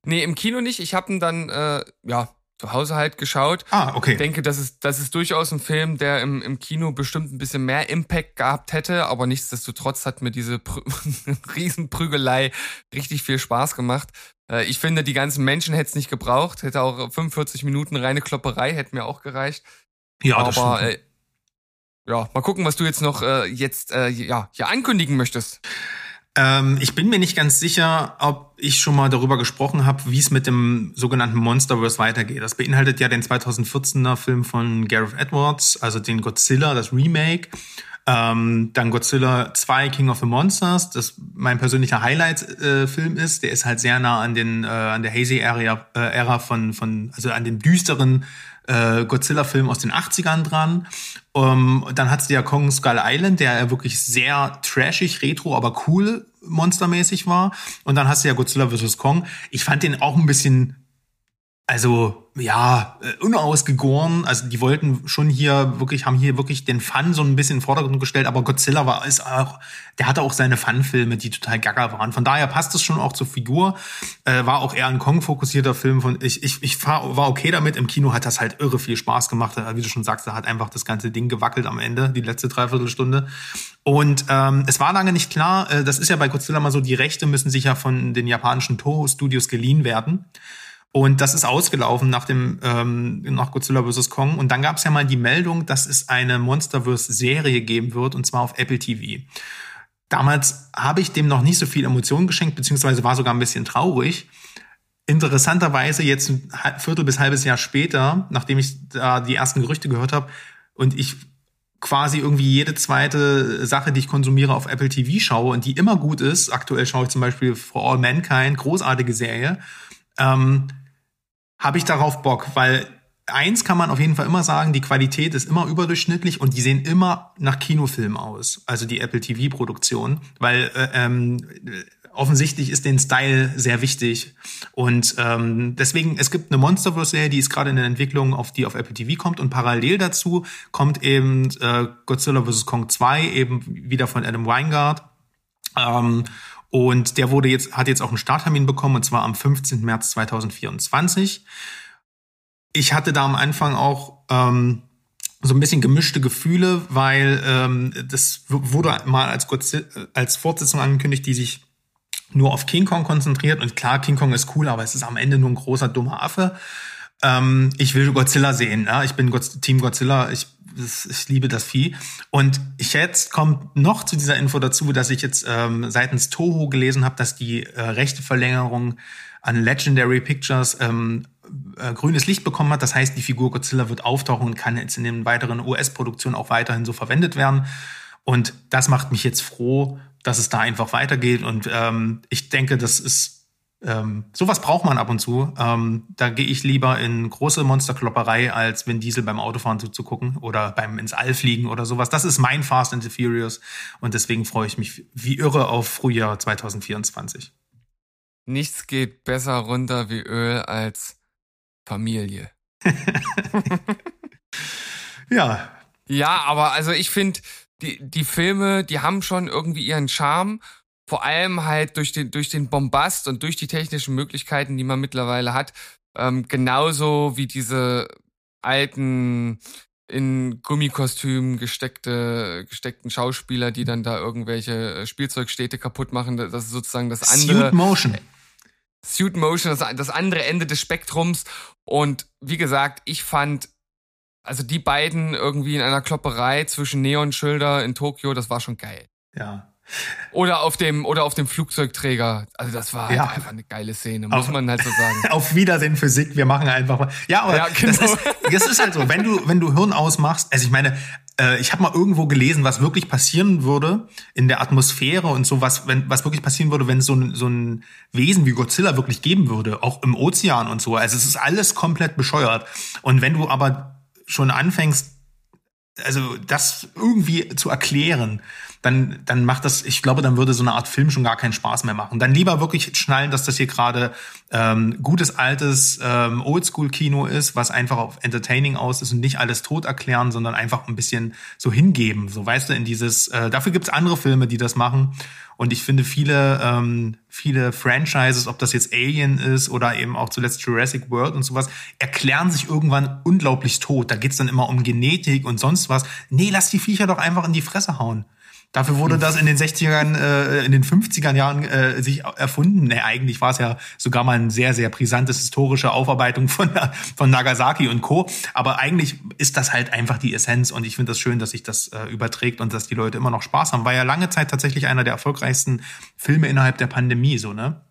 Nee, im Kino nicht. Ich habe ihn dann, äh, ja, zu Hause halt geschaut. Ah, okay. Ich denke, das ist, das ist durchaus ein Film, der im, im Kino bestimmt ein bisschen mehr Impact gehabt hätte, aber nichtsdestotrotz hat mir diese (laughs) Riesenprügelei richtig viel Spaß gemacht. Äh, ich finde, die ganzen Menschen hätte es nicht gebraucht, hätte auch 45 Minuten reine Klopperei, hätte mir auch gereicht. Ja, aber, das stimmt. Äh, ja, mal gucken, was du jetzt noch äh, jetzt äh, ja, ja ankündigen möchtest. Ähm, ich bin mir nicht ganz sicher, ob ich schon mal darüber gesprochen habe, wie es mit dem sogenannten Monsterverse weitergeht. Das beinhaltet ja den 2014er Film von Gareth Edwards, also den Godzilla, das Remake. Ähm, dann Godzilla 2 King of the Monsters, das mein persönlicher Highlight-Film äh, ist. Der ist halt sehr nah an den äh, an der Hazy-Ära äh, von von also an den düsteren äh, Godzilla-Film aus den 80ern dran. Um, dann hat's ja Kong Skull Island, der ja wirklich sehr trashig, retro, aber cool monstermäßig war. Und dann hast du ja Godzilla vs. Kong. Ich fand den auch ein bisschen, also ja, äh, unausgegoren. Also die wollten schon hier wirklich, haben hier wirklich den Fun so ein bisschen in den Vordergrund gestellt, aber Godzilla war ist auch, der hatte auch seine Fun-Filme, die total gaga waren. Von daher passt es schon auch zur Figur. Äh, war auch eher ein Kong-fokussierter Film. Von ich, ich, ich war okay damit. Im Kino hat das halt irre viel Spaß gemacht. Wie du schon sagst, da hat einfach das ganze Ding gewackelt am Ende, die letzte Dreiviertelstunde. Und ähm, es war lange nicht klar, äh, das ist ja bei Godzilla mal so, die Rechte müssen sich ja von den japanischen Toho-Studios geliehen werden. Und das ist ausgelaufen nach dem ähm, nach Godzilla vs. Kong. Und dann gab es ja mal die Meldung, dass es eine Monsterverse-Serie geben wird, und zwar auf Apple TV. Damals habe ich dem noch nicht so viel Emotionen geschenkt, beziehungsweise war sogar ein bisschen traurig. Interessanterweise jetzt ein Viertel bis halbes Jahr später, nachdem ich da die ersten Gerüchte gehört habe und ich quasi irgendwie jede zweite Sache, die ich konsumiere, auf Apple TV schaue und die immer gut ist. Aktuell schaue ich zum Beispiel For All Mankind, großartige Serie. Ähm, habe ich darauf Bock, weil eins kann man auf jeden Fall immer sagen, die Qualität ist immer überdurchschnittlich und die sehen immer nach Kinofilm aus, also die Apple TV-Produktion, weil äh, ähm, offensichtlich ist den Style sehr wichtig und ähm, deswegen, es gibt eine Monsterverse-Serie, die ist gerade in der Entwicklung, auf die auf Apple TV kommt und parallel dazu kommt eben äh, Godzilla vs. Kong 2 eben wieder von Adam Weingart ähm, und der wurde jetzt, hat jetzt auch einen Starttermin bekommen, und zwar am 15. März 2024. Ich hatte da am Anfang auch ähm, so ein bisschen gemischte Gefühle, weil ähm, das wurde mal als, als Fortsetzung angekündigt, die sich nur auf King Kong konzentriert. Und klar, King Kong ist cool, aber es ist am Ende nur ein großer, dummer Affe. Ähm, ich will Godzilla sehen. Ja? Ich bin Team Godzilla. Ich, ich liebe das Vieh. Und jetzt kommt noch zu dieser Info dazu, dass ich jetzt ähm, seitens Toho gelesen habe, dass die äh, rechte Verlängerung an Legendary Pictures ähm, äh, grünes Licht bekommen hat. Das heißt, die Figur Godzilla wird auftauchen und kann jetzt in den weiteren US-Produktionen auch weiterhin so verwendet werden. Und das macht mich jetzt froh, dass es da einfach weitergeht. Und ähm, ich denke, das ist ähm, sowas braucht man ab und zu. Ähm, da gehe ich lieber in große Monsterklopperei, als Vin Diesel beim Autofahren zuzugucken oder beim ins All fliegen oder sowas. Das ist mein Fast and the Furious und deswegen freue ich mich wie irre auf Frühjahr 2024. Nichts geht besser runter wie Öl als Familie. (laughs) ja. Ja, aber also ich finde, die, die Filme, die haben schon irgendwie ihren Charme. Vor allem halt durch den, durch den Bombast und durch die technischen Möglichkeiten, die man mittlerweile hat. Ähm, genauso wie diese alten in Gummikostümen gesteckte, gesteckten Schauspieler, die dann da irgendwelche äh, Spielzeugstädte kaputt machen. Das ist sozusagen das andere. Suit Motion. Suit Motion, das, das andere Ende des Spektrums. Und wie gesagt, ich fand, also die beiden irgendwie in einer Klopperei zwischen Neonschilder in Tokio, das war schon geil. Ja. Oder auf dem, oder auf dem Flugzeugträger. Also das war halt ja. einfach eine geile Szene, muss auf, man halt so sagen. (laughs) Auf Wiedersehen Physik, wir machen einfach mal. Ja, aber ja, genau. das, ist, das ist halt so, wenn du, wenn du Hirn ausmachst, also ich meine, äh, ich habe mal irgendwo gelesen, was wirklich passieren würde in der Atmosphäre und so, was, wenn, was wirklich passieren würde, wenn es so ein, so ein Wesen wie Godzilla wirklich geben würde, auch im Ozean und so. Also es ist alles komplett bescheuert. Und wenn du aber schon anfängst, also das irgendwie zu erklären, dann, dann macht das, ich glaube, dann würde so eine Art Film schon gar keinen Spaß mehr machen. Dann lieber wirklich schnallen, dass das hier gerade ähm, gutes, altes ähm, Oldschool-Kino ist, was einfach auf Entertaining aus ist und nicht alles tot erklären, sondern einfach ein bisschen so hingeben. So weißt du, in dieses, äh, dafür gibt's andere Filme, die das machen. Und ich finde viele, ähm, viele Franchises, ob das jetzt Alien ist oder eben auch zuletzt Jurassic World und sowas, erklären sich irgendwann unglaublich tot. Da geht's dann immer um Genetik und sonst was. Nee, lass die Viecher doch einfach in die Fresse hauen. Dafür wurde das in den 60ern, äh, in den 50er Jahren äh, sich erfunden. Nee, eigentlich war es ja sogar mal ein sehr, sehr brisantes historische Aufarbeitung von, (laughs) von Nagasaki und Co. Aber eigentlich ist das halt einfach die Essenz und ich finde das schön, dass sich das äh, überträgt und dass die Leute immer noch Spaß haben. War ja lange Zeit tatsächlich einer der erfolgreichsten Filme innerhalb der Pandemie, so, ne?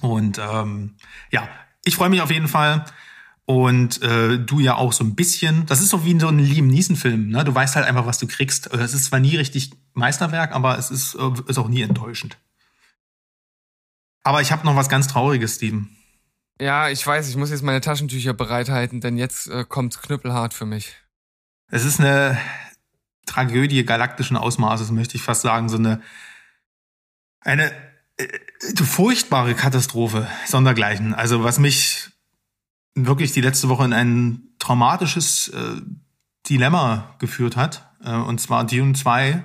Und ähm, ja, ich freue mich auf jeden Fall. Und äh, du ja auch so ein bisschen. Das ist so wie in so einem Liam Neeson-Film, ne? Du weißt halt einfach, was du kriegst. Es ist zwar nie richtig Meisterwerk, aber es ist, äh, ist auch nie enttäuschend. Aber ich habe noch was ganz Trauriges, Steven. Ja, ich weiß, ich muss jetzt meine Taschentücher bereithalten, denn jetzt äh, kommt's knüppelhart für mich. Es ist eine Tragödie galaktischen Ausmaßes, möchte ich fast sagen. So eine, eine äh, furchtbare Katastrophe, sondergleichen. Also was mich wirklich die letzte Woche in ein traumatisches äh, Dilemma geführt hat. Äh, und zwar Dune 2.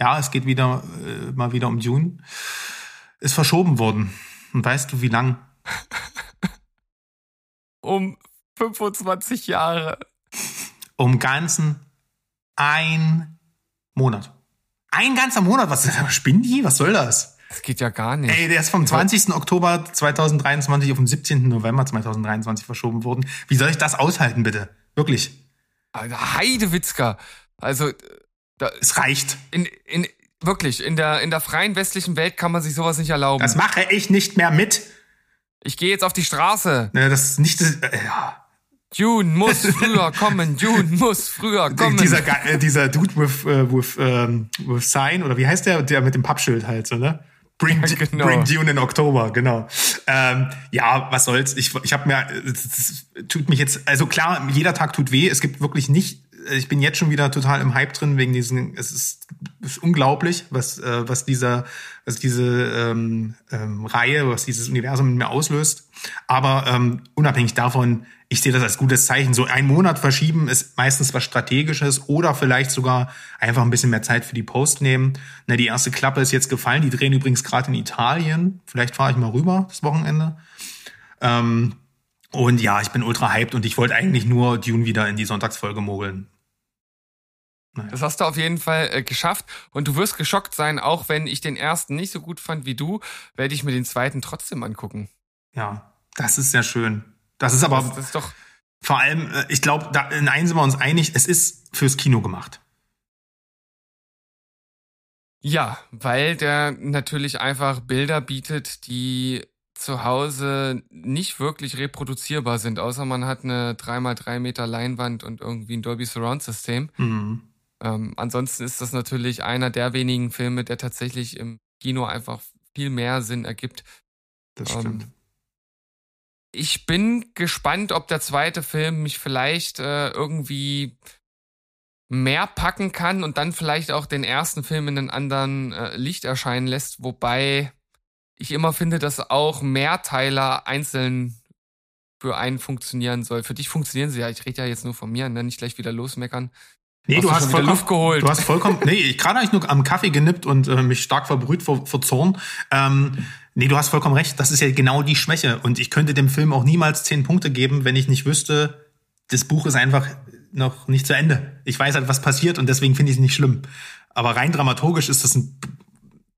Ja, es geht wieder äh, mal wieder um Dune. Ist verschoben worden. Und weißt du, wie lang? (laughs) um 25 Jahre. Um ganzen ein Monat. Ein ganzer Monat? Was spinnen die? Was soll das? Das geht ja gar nicht. Ey, der ist vom 20. Oktober 2023 auf den 17. November 2023 verschoben worden. Wie soll ich das aushalten, bitte? Wirklich. Heidewitzka. Also, da, es reicht. In, in, wirklich, in der, in der freien westlichen Welt kann man sich sowas nicht erlauben. Das mache ich nicht mehr mit. Ich gehe jetzt auf die Straße. Ne, das ist nicht, äh, ja. June muss (laughs) früher kommen. June muss früher kommen. Dieser, äh, dieser Dude with, with, um, with Sign, oder wie heißt der? Der mit dem Pappschild halt, so, ne? Bring, ja, genau. Bring Dune in Oktober, genau. Ähm, ja, was soll's. Ich, ich habe mir, das tut mich jetzt, also klar, jeder Tag tut weh. Es gibt wirklich nicht, ich bin jetzt schon wieder total im Hype drin wegen diesen, es ist, ist unglaublich, was, äh, was dieser, was diese ähm, ähm, Reihe, was dieses Universum in mir auslöst. Aber ähm, unabhängig davon, ich sehe das als gutes Zeichen. So ein Monat verschieben ist meistens was Strategisches oder vielleicht sogar einfach ein bisschen mehr Zeit für die Post nehmen. Na, die erste Klappe ist jetzt gefallen. Die drehen übrigens gerade in Italien. Vielleicht fahre ich mal rüber das Wochenende. Ähm, und ja, ich bin ultra hyped und ich wollte eigentlich nur Dune wieder in die Sonntagsfolge mogeln. Naja. Das hast du auf jeden Fall äh, geschafft. Und du wirst geschockt sein, auch wenn ich den ersten nicht so gut fand wie du, werde ich mir den zweiten trotzdem angucken. Ja, das ist sehr schön. Das ist aber Das, das ist doch. vor allem, äh, ich glaube, da in einem sind wir uns einig, es ist fürs Kino gemacht. Ja, weil der natürlich einfach Bilder bietet, die zu Hause nicht wirklich reproduzierbar sind, außer man hat eine 3x3 Meter Leinwand und irgendwie ein Dolby Surround System. Mhm. Ähm, ansonsten ist das natürlich einer der wenigen Filme, der tatsächlich im Kino einfach viel mehr Sinn ergibt. Das Ähm, stimmt. Ich bin gespannt, ob der zweite Film mich vielleicht äh, irgendwie mehr packen kann und dann vielleicht auch den ersten Film in einem anderen äh, Licht erscheinen lässt, wobei ich immer finde, dass auch Mehrteiler einzeln für einen funktionieren soll. Für dich funktionieren sie ja. Ich rede ja jetzt nur von mir, ne? nicht gleich wieder losmeckern. Nee, hast du du hast vollkommen, Luft geholt. Du hast vollkommen, nee, ich gerade habe ich nur am Kaffee genippt und äh, mich stark verbrüht vor, vor Zorn. Ähm, nee, du hast vollkommen recht. Das ist ja genau die Schwäche. Und ich könnte dem Film auch niemals zehn Punkte geben, wenn ich nicht wüsste, das Buch ist einfach noch nicht zu Ende. Ich weiß halt, was passiert und deswegen finde ich es nicht schlimm. Aber rein dramaturgisch ist das ein,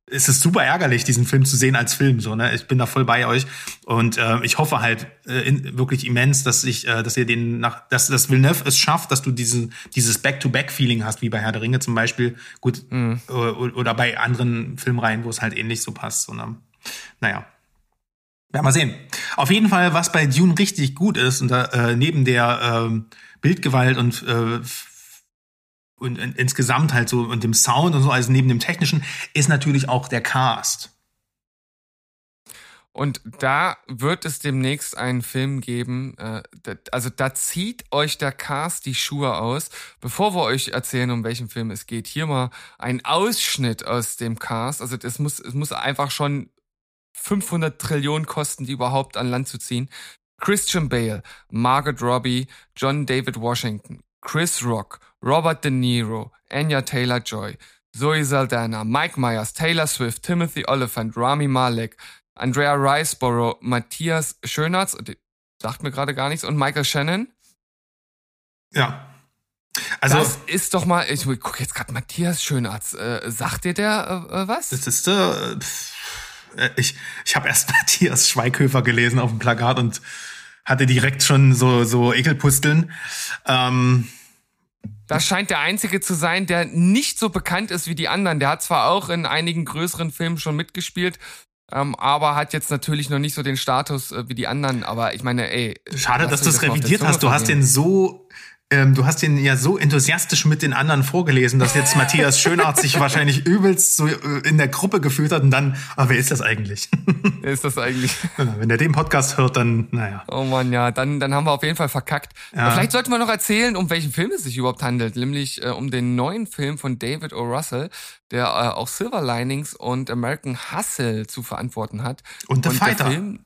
ist es super ärgerlich, diesen Film zu sehen als Film. So, ne? Ich bin da voll bei euch und äh, ich hoffe halt äh, in, wirklich immens, dass ich, äh, dass ihr den nach, dass das Villeneuve es schafft, dass du diesen dieses Back-to-Back-Feeling hast, wie bei Herr der Ringe zum Beispiel, gut Mhm. oder bei anderen Filmreihen, wo es halt ähnlich so passt. So, ne? Naja. Werden wir sehen. Auf jeden Fall, was bei Dune richtig gut ist, und da, äh, neben der ähm, Bildgewalt und äh, und in, insgesamt halt so und dem Sound und so, also neben dem technischen, ist natürlich auch der Cast. Und da wird es demnächst einen Film geben. Äh, also da zieht euch der Cast die Schuhe aus. Bevor wir euch erzählen, um welchen Film es geht, hier mal ein Ausschnitt aus dem Cast. Also es muss, es muss einfach schon 500 Trillionen kosten, die überhaupt an Land zu ziehen. Christian Bale, Margaret Robbie, John David Washington, Chris Rock, Robert De Niro, Anya Taylor-Joy, Zoe Saldana, Mike Myers, Taylor Swift, Timothy Oliphant, Rami Malek, Andrea Riceborough, Matthias Schönertz, sagt mir gerade gar nichts, und Michael Shannon. Ja. Also das ist doch mal, ich gucke jetzt gerade Matthias Schönertz. Äh, sagt dir der äh, äh, was? das ist äh, pff, äh, ich ich habe erst (laughs) Matthias Schweighöfer gelesen auf dem Plakat und hatte direkt schon so so Ekelpusteln. Ähm, Das scheint der einzige zu sein, der nicht so bekannt ist wie die anderen. Der hat zwar auch in einigen größeren Filmen schon mitgespielt, ähm, aber hat jetzt natürlich noch nicht so den Status äh, wie die anderen. Aber ich meine, ey. Schade, dass du es das revidiert hast. Du hast den so, ähm, du hast den ja so enthusiastisch mit den anderen vorgelesen, dass jetzt Matthias (laughs) Schönarzt sich wahrscheinlich übelst so äh, in der Gruppe gefühlt hat und dann, ah, wer ist das eigentlich? (laughs) Wer ist das eigentlich? Wenn er den Podcast hört, dann, naja. Oh man, ja, dann, dann haben wir auf jeden Fall verkackt. Ja. Aber Vielleicht sollte man noch erzählen, um welchen Film es sich überhaupt handelt, nämlich äh, um den neuen Film von David O. Russell, der äh, auch Silver Linings und American Hustle zu verantworten hat. Und The der Fighter. Film,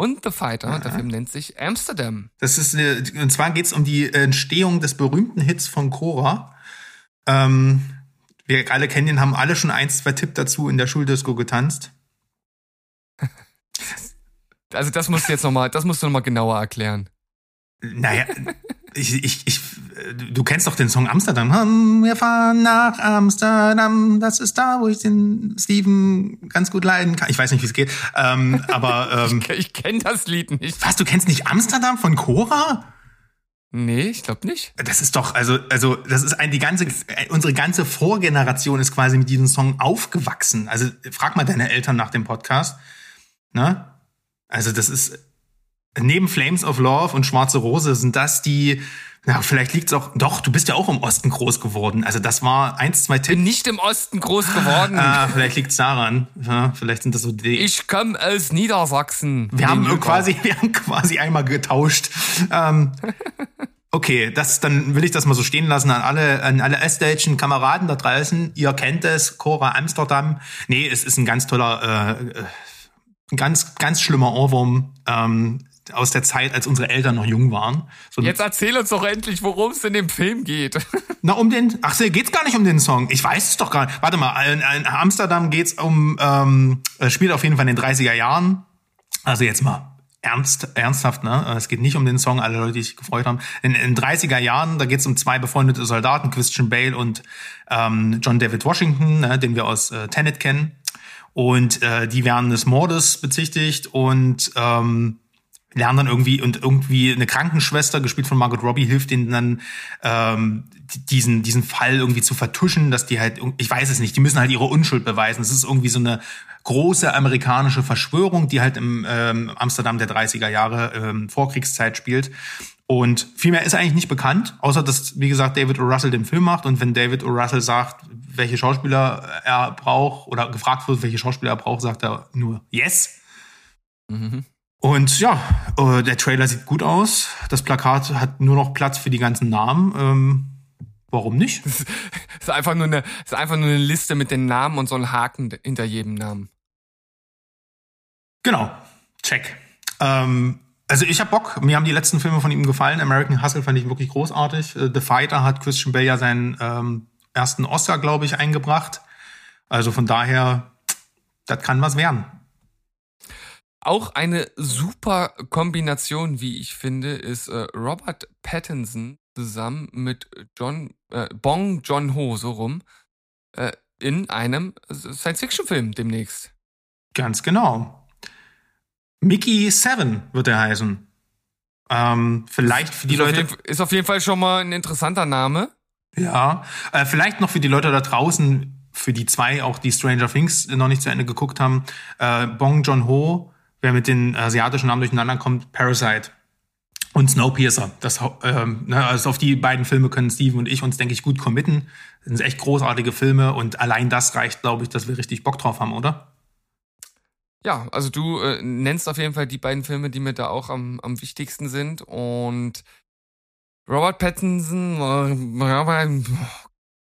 und The Fighter. Der Film nennt sich Amsterdam. Das ist, äh, und zwar geht's um die Entstehung des berühmten Hits von Cora. Ähm, wir alle kennen den, haben alle schon ein, zwei Tipp dazu in der Schuldisco getanzt. (laughs) Also das musst du jetzt nochmal, das musst du nochmal genauer erklären. Naja, ich, ich, ich, du kennst doch den Song Amsterdam. Wir fahren nach Amsterdam. Das ist da, wo ich den Steven ganz gut leiden kann. Ich weiß nicht, wie es geht. Ähm, aber (laughs) ähm, Ich kenne das Lied nicht. was, du kennst nicht Amsterdam von Cora? Nee, ich glaube nicht. Das ist doch, also, also, das ist ein, die ganze, unsere ganze Vorgeneration ist quasi mit diesem Song aufgewachsen. Also, frag mal deine Eltern nach dem Podcast. Ne? Also, das ist, neben Flames of Love und Schwarze Rose sind das die, na, vielleicht liegt's auch, doch, du bist ja auch im Osten groß geworden. Also, das war eins, zwei Bin Tipps. nicht im Osten groß geworden. Ah, vielleicht liegt's daran. Ja, vielleicht sind das so die. Ich komme aus Niedersachsen. Wir haben Gegenüber. quasi, wir haben quasi einmal getauscht. Ähm, okay, das, dann will ich das mal so stehen lassen an alle, an alle östdeutschen Kameraden da draußen. Ihr kennt es, Cora Amsterdam. Nee, es ist ein ganz toller, äh, äh, ein ganz, ganz schlimmer Ohrwurm ähm, aus der Zeit, als unsere Eltern noch jung waren. So, Jetzt erzähl uns doch endlich, worum es in dem Film geht. (laughs) na, um den, ach so, geht's gar nicht um den Song. Ich weiß es doch gar nicht. Warte mal, in, in Amsterdam geht's um, ähm, äh, spielt auf jeden Fall in den 30er Jahren. Also jetzt mal ernst, ernsthaft, ne? Es geht nicht um den Song, alle Leute, die sich gefreut haben. In den 30er Jahren, da geht es um zwei befreundete Soldaten, Christian Bale und ähm, John David Washington, ne, den wir aus äh, Tenet kennen. Und äh, die werden des Mordes bezichtigt und ähm, lernen dann irgendwie und irgendwie eine Krankenschwester, gespielt von Margot Robbie, hilft ihnen dann ähm, diesen diesen Fall irgendwie zu vertuschen, dass die halt, ich weiß es nicht, die müssen halt ihre Unschuld beweisen. Es ist irgendwie so eine große amerikanische Verschwörung, die halt im ähm, Amsterdam der 30er Jahre ähm, Vorkriegszeit spielt. Und viel mehr ist eigentlich nicht bekannt, außer dass, wie gesagt, David O. Russell den Film macht. Und wenn David O. Russell sagt, welche Schauspieler er braucht oder gefragt wird, welche Schauspieler er braucht, sagt er nur Yes. Mhm. Und ja, äh, der Trailer sieht gut aus. Das Plakat hat nur noch Platz für die ganzen Namen. Ähm, warum nicht? (laughs) Es ist einfach nur eine, ist einfach nur eine Liste mit den Namen und so ein Haken hinter jedem Namen. Genau. Check. Ähm, also ich hab Bock. Mir haben die letzten Filme von ihm gefallen. American Hustle fand ich wirklich großartig. Äh, The Fighter hat Christian Bale ja seinen ähm, ersten Oscar, glaube ich, eingebracht. Also von daher, das kann was werden. Auch eine super Kombination, wie ich finde, ist äh, Robert Pattinson zusammen mit John äh, Bong John Ho so rum äh, in einem Science-Fiction-Film demnächst. Ganz genau. Mickey Seven wird er heißen. Ähm, vielleicht für die ist Leute. Auf jeden, ist auf jeden Fall schon mal ein interessanter Name. Ja, äh, vielleicht noch für die Leute da draußen, für die zwei auch die Stranger Things noch nicht zu Ende geguckt haben. Äh, Bong John Ho wer mit den asiatischen Namen durcheinander kommt, Parasite und Snowpiercer. Das, ähm, ne, also auf die beiden Filme können Steven und ich uns, denke ich, gut committen. Das sind echt großartige Filme und allein das reicht, glaube ich, dass wir richtig Bock drauf haben, oder? Ja, also du äh, nennst auf jeden Fall die beiden Filme, die mir da auch am, am wichtigsten sind. Und Robert Pattinson, äh,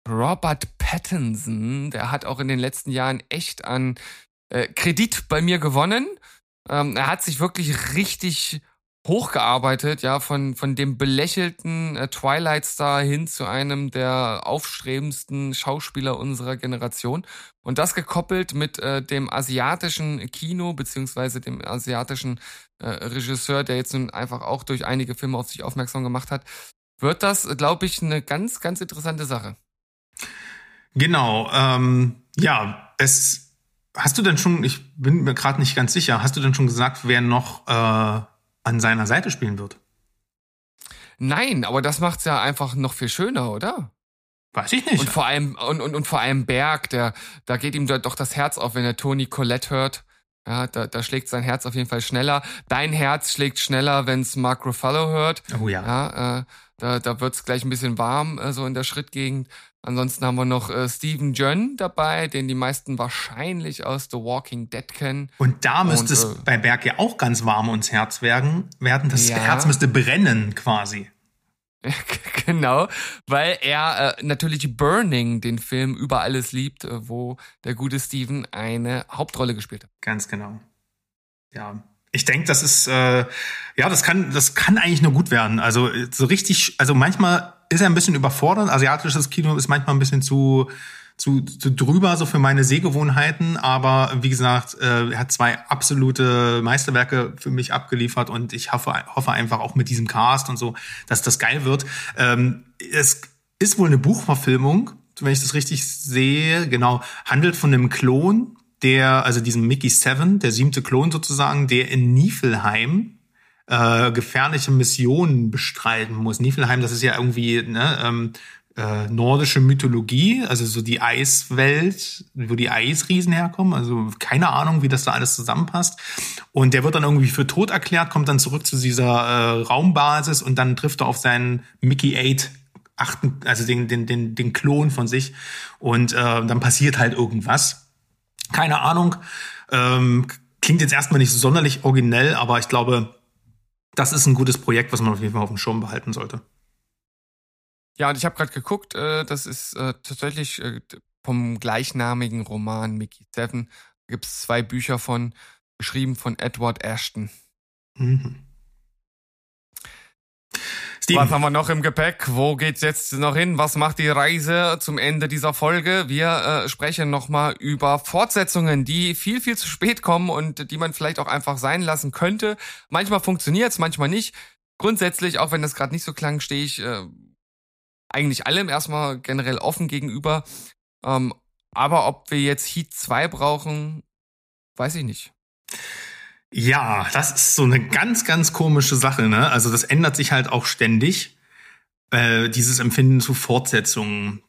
Robert, Pattinson, der hat auch in den letzten Jahren echt an äh, Kredit bei mir gewonnen. Ähm, er hat sich wirklich richtig hochgearbeitet, ja, von, von dem belächelten äh, Twilight Star hin zu einem der aufstrebendsten Schauspieler unserer Generation. Und das gekoppelt mit äh, dem asiatischen Kino, beziehungsweise dem asiatischen äh, Regisseur, der jetzt nun einfach auch durch einige Filme auf sich aufmerksam gemacht hat, wird das, glaube ich, eine ganz, ganz interessante Sache. Genau, ähm, ja, es Hast du denn schon, ich bin mir gerade nicht ganz sicher, hast du denn schon gesagt, wer noch äh, an seiner Seite spielen wird? Nein, aber das macht's ja einfach noch viel schöner, oder? Weiß ich nicht. Und vor allem, und, und, und vor allem Berg, der, da geht ihm doch das Herz auf, wenn er Tony Collette hört. Ja, da, da schlägt sein Herz auf jeden Fall schneller. Dein Herz schlägt schneller, wenn's Mark Ruffalo hört. Oh ja. ja äh, da, da wird's gleich ein bisschen warm, äh, so in der Schrittgegend. Ansonsten haben wir noch äh, Stephen Jön dabei, den die meisten wahrscheinlich aus The Walking Dead kennen. Und da müsste es äh, bei Berg ja auch ganz warm ums Herz werden. werden. Das ja. Herz müsste brennen quasi. (laughs) genau, weil er äh, natürlich Burning, den Film über alles liebt, äh, wo der gute Steven eine Hauptrolle gespielt hat. Ganz genau. Ja, ich denke, das ist äh, ja, das kann, das kann eigentlich nur gut werden. Also so richtig, also manchmal ist er ein bisschen überfordert. Asiatisches Kino ist manchmal ein bisschen zu zu, zu drüber so für meine Sehgewohnheiten, aber wie gesagt, äh, er hat zwei absolute Meisterwerke für mich abgeliefert und ich hoffe, hoffe einfach auch mit diesem Cast und so, dass das geil wird. Ähm, es ist wohl eine Buchverfilmung, wenn ich das richtig sehe, genau, handelt von einem Klon der, also diesem Mickey Seven, der siebte Klon sozusagen, der in Niflheim äh, gefährliche Missionen bestreiten muss. Niflheim, das ist ja irgendwie ne, ähm, äh, nordische Mythologie, also so die Eiswelt, wo die Eisriesen herkommen. Also keine Ahnung, wie das da alles zusammenpasst. Und der wird dann irgendwie für tot erklärt, kommt dann zurück zu dieser äh, Raumbasis und dann trifft er auf seinen Mickey 8 achten, also den, den, den, den Klon von sich. Und äh, dann passiert halt irgendwas. Keine Ahnung. Ähm, klingt jetzt erstmal nicht so sonderlich originell, aber ich glaube, das ist ein gutes Projekt, was man auf jeden Fall auf dem Schirm behalten sollte. Ja, und ich habe gerade geguckt, äh, das ist äh, tatsächlich äh, vom gleichnamigen Roman Mickey Seven. Da gibt es zwei Bücher von, geschrieben von Edward Ashton. Mhm. Steven. Was haben wir noch im Gepäck? Wo geht's jetzt noch hin? Was macht die Reise zum Ende dieser Folge? Wir äh, sprechen nochmal über Fortsetzungen, die viel, viel zu spät kommen und die man vielleicht auch einfach sein lassen könnte. Manchmal funktioniert's, manchmal nicht. Grundsätzlich, auch wenn das gerade nicht so klang, stehe ich äh, eigentlich allem erstmal generell offen gegenüber. Ähm, aber ob wir jetzt Heat 2 brauchen, weiß ich nicht. Ja, das ist so eine ganz, ganz komische Sache, ne? Also das ändert sich halt auch ständig, äh, dieses Empfinden zu Fortsetzungen.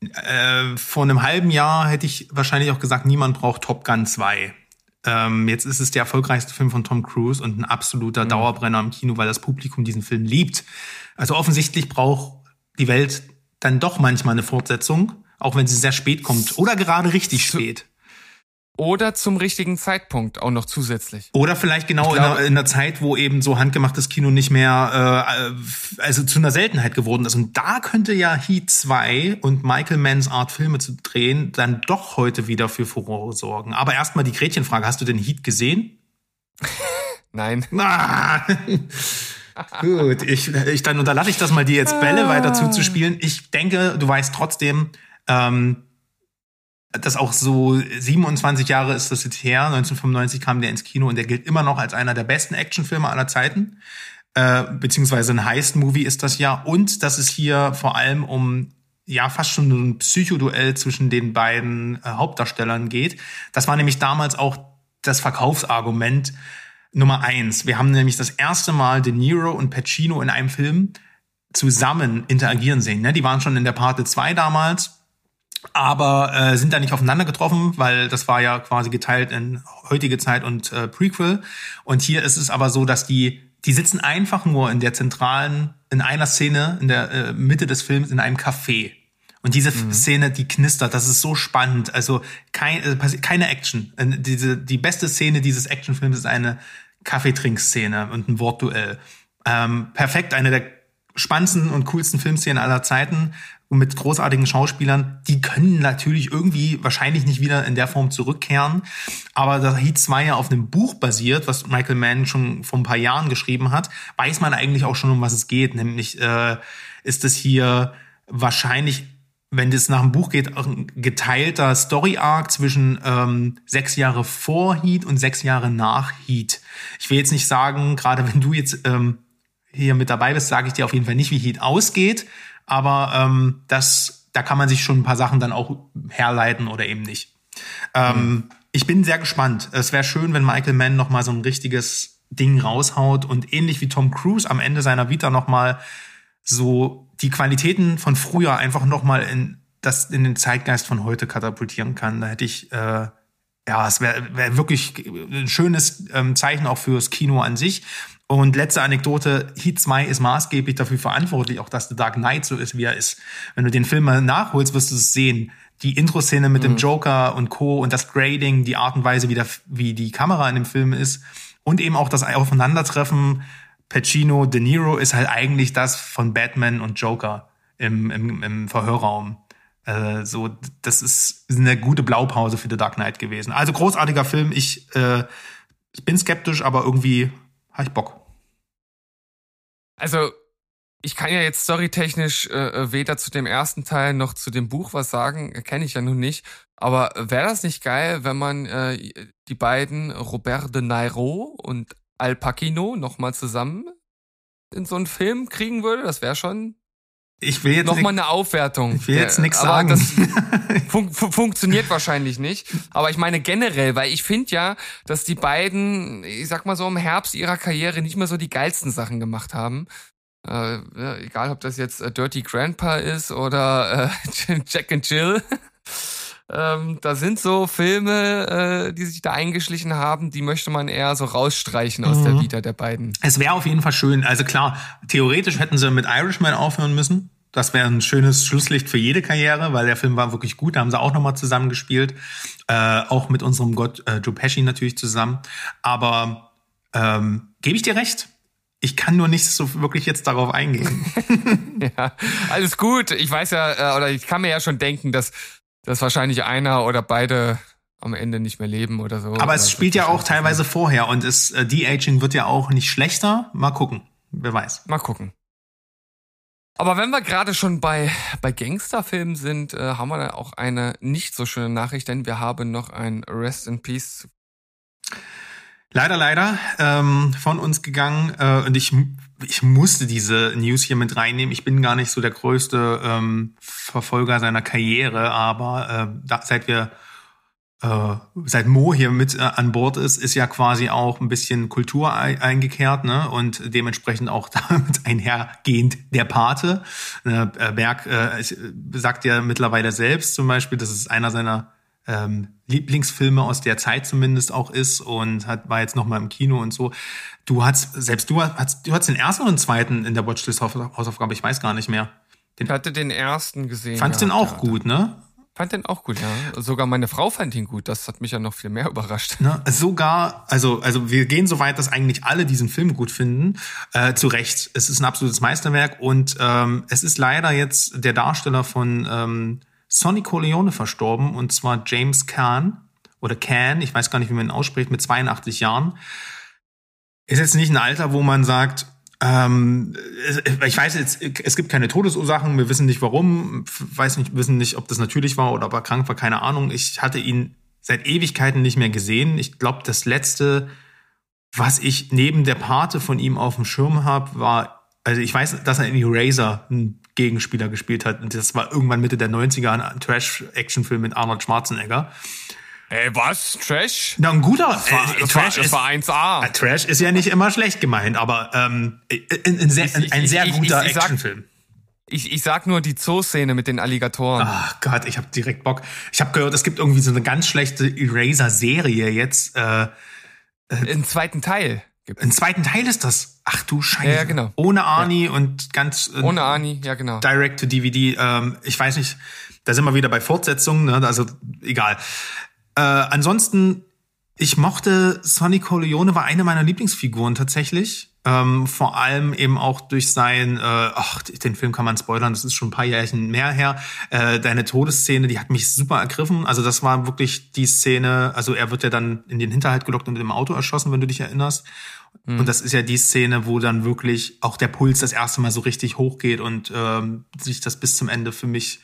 Äh, vor einem halben Jahr hätte ich wahrscheinlich auch gesagt, niemand braucht Top Gun 2. Ähm, jetzt ist es der erfolgreichste Film von Tom Cruise und ein absoluter mhm. Dauerbrenner im Kino, weil das Publikum diesen Film liebt. Also offensichtlich braucht die Welt dann doch manchmal eine Fortsetzung, auch wenn sie sehr spät kommt oder gerade richtig spät. Oder zum richtigen Zeitpunkt auch noch zusätzlich. Oder vielleicht genau in, einer, in einer Zeit, wo eben so handgemachtes Kino nicht mehr, äh, also zu einer Seltenheit geworden ist. Und da könnte ja Heat 2 und Michael Manns Art Filme zu drehen dann doch heute wieder für Furore sorgen. Aber erstmal die Gretchenfrage. Hast du den Heat gesehen? (laughs) Nein. Ah. (laughs) Gut, ich, ich dann unterlasse ich das mal, dir jetzt Bälle weiter zuzuspielen. Ich denke, du weißt trotzdem, ähm, dass auch so 27 Jahre ist das jetzt her. 1995 kam der ins Kino und der gilt immer noch als einer der besten Actionfilme aller Zeiten. Äh, beziehungsweise ein Heist-Movie ist das ja. Und dass es hier vor allem um ja fast schon ein Psychoduell zwischen den beiden äh, Hauptdarstellern geht. Das war nämlich damals auch das Verkaufsargument Nummer eins. Wir haben nämlich das erste Mal De Niro und Pacino in einem Film zusammen interagieren sehen. Ne? Die waren schon in der Parte 2 damals aber äh, sind da nicht aufeinander getroffen, weil das war ja quasi geteilt in heutige Zeit und äh, Prequel. Und hier ist es aber so, dass die die sitzen einfach nur in der zentralen, in einer Szene in der äh, Mitte des Films in einem Café. Und diese mhm. Szene, die knistert, das ist so spannend. Also kein, äh, keine Action. Äh, diese, die beste Szene dieses Actionfilms ist eine Kaffeetrinkszene und ein Wortduell. Ähm, perfekt, eine der spannendsten und coolsten Filmszenen aller Zeiten und mit großartigen Schauspielern, die können natürlich irgendwie wahrscheinlich nicht wieder in der Form zurückkehren. Aber da Heat 2 ja auf einem Buch basiert, was Michael Mann schon vor ein paar Jahren geschrieben hat, weiß man eigentlich auch schon, um was es geht. Nämlich äh, ist es hier wahrscheinlich wenn das nach dem Buch geht, ein geteilter Story-Arc zwischen ähm, sechs Jahre vor Heat und sechs Jahre nach Heat. Ich will jetzt nicht sagen, gerade wenn du jetzt ähm, hier mit dabei bist, sage ich dir auf jeden Fall nicht, wie Heat ausgeht. Aber ähm, das, da kann man sich schon ein paar Sachen dann auch herleiten oder eben nicht. Ähm, mhm. Ich bin sehr gespannt. Es wäre schön, wenn Michael Mann noch mal so ein richtiges Ding raushaut und ähnlich wie Tom Cruise am Ende seiner Vita noch mal so die Qualitäten von früher einfach noch mal in das in den Zeitgeist von heute katapultieren kann. Da hätte ich äh, ja, es wäre wär wirklich ein schönes ähm, Zeichen auch fürs Kino an sich. Und letzte Anekdote, Heat 2 ist maßgeblich dafür verantwortlich, auch dass The Dark Knight so ist, wie er ist. Wenn du den Film mal nachholst, wirst du es sehen. Die Intro-Szene mit mhm. dem Joker und Co. und das Grading, die Art und Weise, wie, der, wie die Kamera in dem Film ist und eben auch das Aufeinandertreffen Pacino, De Niro ist halt eigentlich das von Batman und Joker im, im, im Verhörraum. Äh, so, das ist eine gute Blaupause für The Dark Knight gewesen. Also großartiger Film. Ich, äh, ich bin skeptisch, aber irgendwie habe ich Bock. Also, ich kann ja jetzt storytechnisch äh, äh, weder zu dem ersten Teil noch zu dem Buch was sagen, kenne ich ja nun nicht. Aber wäre das nicht geil, wenn man äh, die beiden Robert de Niro und Al Pacino nochmal zusammen in so einen Film kriegen würde? Das wäre schon ich will jetzt nochmal eine Aufwertung. Ich will jetzt nichts sagen. Das (laughs) fun funktioniert wahrscheinlich nicht. Aber ich meine generell, weil ich finde ja, dass die beiden, ich sag mal so im Herbst ihrer Karriere nicht mehr so die geilsten Sachen gemacht haben. Äh, egal, ob das jetzt äh, Dirty Grandpa ist oder äh, (laughs) Jack and Jill. Ähm, da sind so Filme, äh, die sich da eingeschlichen haben, die möchte man eher so rausstreichen aus mhm. der Vita der beiden. Es wäre auf jeden Fall schön. Also klar, theoretisch hätten sie mit Irishman aufhören müssen. Das wäre ein schönes Schlusslicht für jede Karriere, weil der Film war wirklich gut. Da haben sie auch nochmal zusammen gespielt. Äh, auch mit unserem Gott äh, Joe Pesci natürlich zusammen. Aber ähm, gebe ich dir recht? Ich kann nur nicht so wirklich jetzt darauf eingehen. (laughs) ja, alles gut. Ich weiß ja, äh, oder ich kann mir ja schon denken, dass, dass wahrscheinlich einer oder beide am Ende nicht mehr leben oder so. Aber es spielt ja auch teilweise vorher und es, äh, De-Aging wird ja auch nicht schlechter. Mal gucken. Wer weiß. Mal gucken. Aber wenn wir gerade schon bei, bei Gangsterfilmen sind, äh, haben wir da auch eine nicht so schöne Nachricht, denn wir haben noch ein Rest in Peace. Leider, leider ähm, von uns gegangen äh, und ich, ich musste diese News hier mit reinnehmen. Ich bin gar nicht so der größte ähm, Verfolger seiner Karriere, aber äh, da, seit wir äh, seit Mo hier mit äh, an Bord ist, ist ja quasi auch ein bisschen Kultur eingekehrt, ne? Und dementsprechend auch (laughs) damit einhergehend der Pate. Äh, Berg äh, sagt ja mittlerweile selbst zum Beispiel, dass es einer seiner ähm, Lieblingsfilme aus der Zeit zumindest auch ist und hat war jetzt noch mal im Kino und so. Du hast selbst du hast du hast den ersten und den zweiten in der Watchlist Hausaufgabe, ich weiß gar nicht mehr. Den, ich hatte den ersten gesehen. Fandst ja, den auch ja, gut, ne? Fand den auch gut, ja. Sogar meine Frau fand ihn gut. Das hat mich ja noch viel mehr (laughs) überrascht. Ne, sogar, also, also wir gehen so weit, dass eigentlich alle diesen Film gut finden. Äh, zu Recht. Es ist ein absolutes Meisterwerk und ähm, es ist leider jetzt der Darsteller von ähm, Sonny Corleone verstorben und zwar James Caan oder Can, ich weiß gar nicht, wie man ihn ausspricht, mit 82 Jahren. Ist jetzt nicht ein Alter, wo man sagt, ähm, ich weiß jetzt, es gibt keine Todesursachen, wir wissen nicht warum, weiß nicht, wissen nicht, ob das natürlich war oder ob er krank war, keine Ahnung. Ich hatte ihn seit Ewigkeiten nicht mehr gesehen. Ich glaube, das letzte, was ich neben der Pate von ihm auf dem Schirm habe, war, also ich weiß, dass er in Eraser einen Gegenspieler gespielt hat. Und das war irgendwann Mitte der 90er ein Trash-Action-Film mit Arnold Schwarzenegger. Ey, was? Trash? Na, ein guter. Das war, äh, Trash war, ist, war 1A. Äh, Trash ist ja nicht immer schlecht gemeint, aber ähm, ein, ein sehr, ein, ein sehr ich, guter ich, ich, Actionfilm. Ich, ich sag nur die Zoo-Szene mit den Alligatoren. Ach Gott, ich habe direkt Bock. Ich habe gehört, es gibt irgendwie so eine ganz schlechte Eraser-Serie jetzt. Äh, äh, Einen zweiten Teil. Ein zweiten Teil ist das. Ach du Scheiße. Ja, genau. Ohne Arnie ja. und ganz. Äh, Ohne Arnie, ja genau. Direct to DVD. Ähm, ich weiß nicht. Da sind wir wieder bei Fortsetzungen. Ne? Also egal. Äh, ansonsten, ich mochte Sonny Corleone, war eine meiner Lieblingsfiguren tatsächlich. Ähm, vor allem eben auch durch sein, äh, ach, den Film kann man spoilern, das ist schon ein paar Jährchen mehr her. Äh, deine Todesszene, die hat mich super ergriffen. Also das war wirklich die Szene, also er wird ja dann in den Hinterhalt gelockt und dem Auto erschossen, wenn du dich erinnerst. Mhm. Und das ist ja die Szene, wo dann wirklich auch der Puls das erste Mal so richtig hochgeht und ähm, sich das bis zum Ende für mich